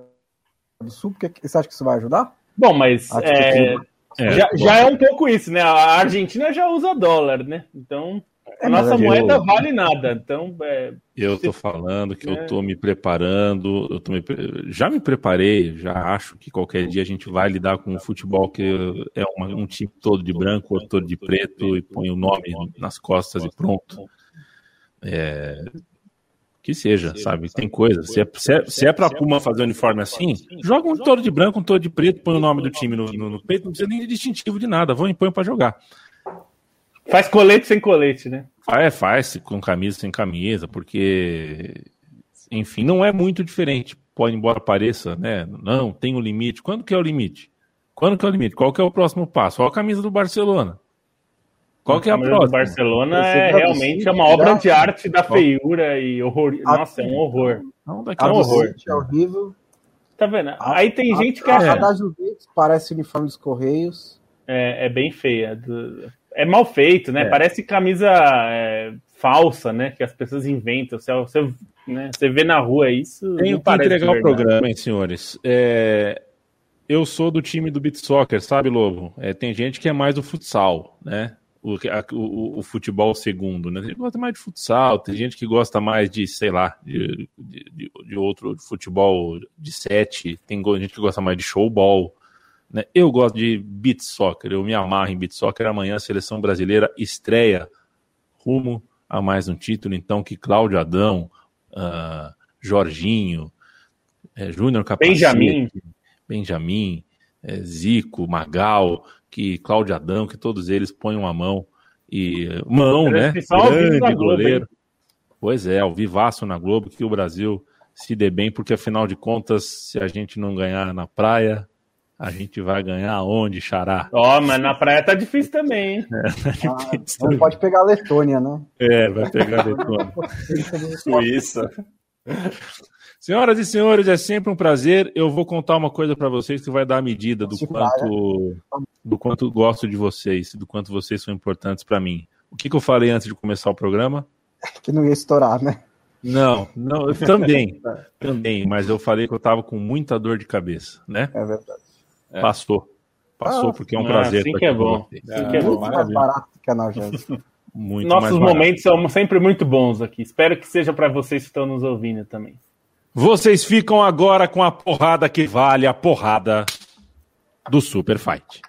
do Sul, porque você acha que isso vai ajudar? Bom, mas é, é, já, já, é um pouco isso, né? A Argentina já usa dólar, né? Então a é, nossa moeda eu, vale nada. Então, é, eu tô falando que é. eu tô me preparando, eu tô me, já me preparei, já acho que qualquer dia a gente vai lidar com um futebol que é uma, um time todo de branco, outro todo de preto e põe o nome nas costas e pronto. É, que seja, sabe? Tem coisa. Se é, se é, se é pra Puma fazer um uniforme assim, joga um todo de branco, um todo de preto, põe o nome do time no, no, no peito, não precisa nem de distintivo de nada. Vão e põe pra jogar. Faz colete sem colete, né? É, faz com camisa sem camisa, porque, enfim, não é muito diferente. Pode, embora pareça, né? Não, tem um limite. Quando que é o limite? Quando que é o limite? Qual que é o próximo passo? Olha a camisa do Barcelona. Qual que é a próxima? Barcelona é realmente é uma obra de arte da feiura e horror. Nossa, é um horror. Não, é um horror. É horrível. Tá vendo? Aí tem a, gente que acha. A da Juventus parece uniforme dos Correios. É, é bem feia. É mal feito, né? É. Parece camisa é, falsa, né? Que as pessoas inventam. Você, você, né? você vê na rua isso. Tem que entregar o programa, hein, senhores? É, eu sou do time do beat soccer, sabe, Lobo? É, tem gente que é mais do futsal, né? O, o, o, futebol segundo, né? Tem gente que gosta mais de futsal, tem gente que gosta mais de, sei lá, de, de, de outro de futebol de sete, tem gente que gosta mais de showball, né? Eu gosto de beat soccer, eu me amarro em beat soccer. Amanhã a seleção brasileira estreia rumo a mais um título, então que Cláudio Adão, uh, Jorginho, é, Júnior Capacete, Benjamin, Benjamin é, Zico, Magal, que Cláudio Adão, que todos eles ponham a mão e mão, né? Grande goleiro. Pois é, ao vivaço na Globo, que o Brasil se dê bem, porque afinal de contas, se a gente não ganhar na praia, a gente vai ganhar onde, Xará? Ó, oh, mas na praia tá difícil também, hein? É, tá difícil ah, não pode pegar a Letônia, né? É, vai pegar a Letônia. Suíça. Senhoras e senhores, é sempre um prazer. Eu vou contar uma coisa para vocês que vai dar a medida do quanto, do quanto gosto de vocês, do quanto vocês são importantes para mim. O que, que eu falei antes de começar o programa? Que não ia estourar, né? Não, não, também, também, mas eu falei que eu tava com muita dor de cabeça, né? É verdade. Passou. Passou, Ah, porque é um prazer. assim que é bom. Assim que é bom. Muito mais barato que a Nossos momentos são sempre muito bons aqui. Espero que seja para vocês que estão nos ouvindo também. Vocês ficam agora com a porrada que vale a porrada do Super Fight.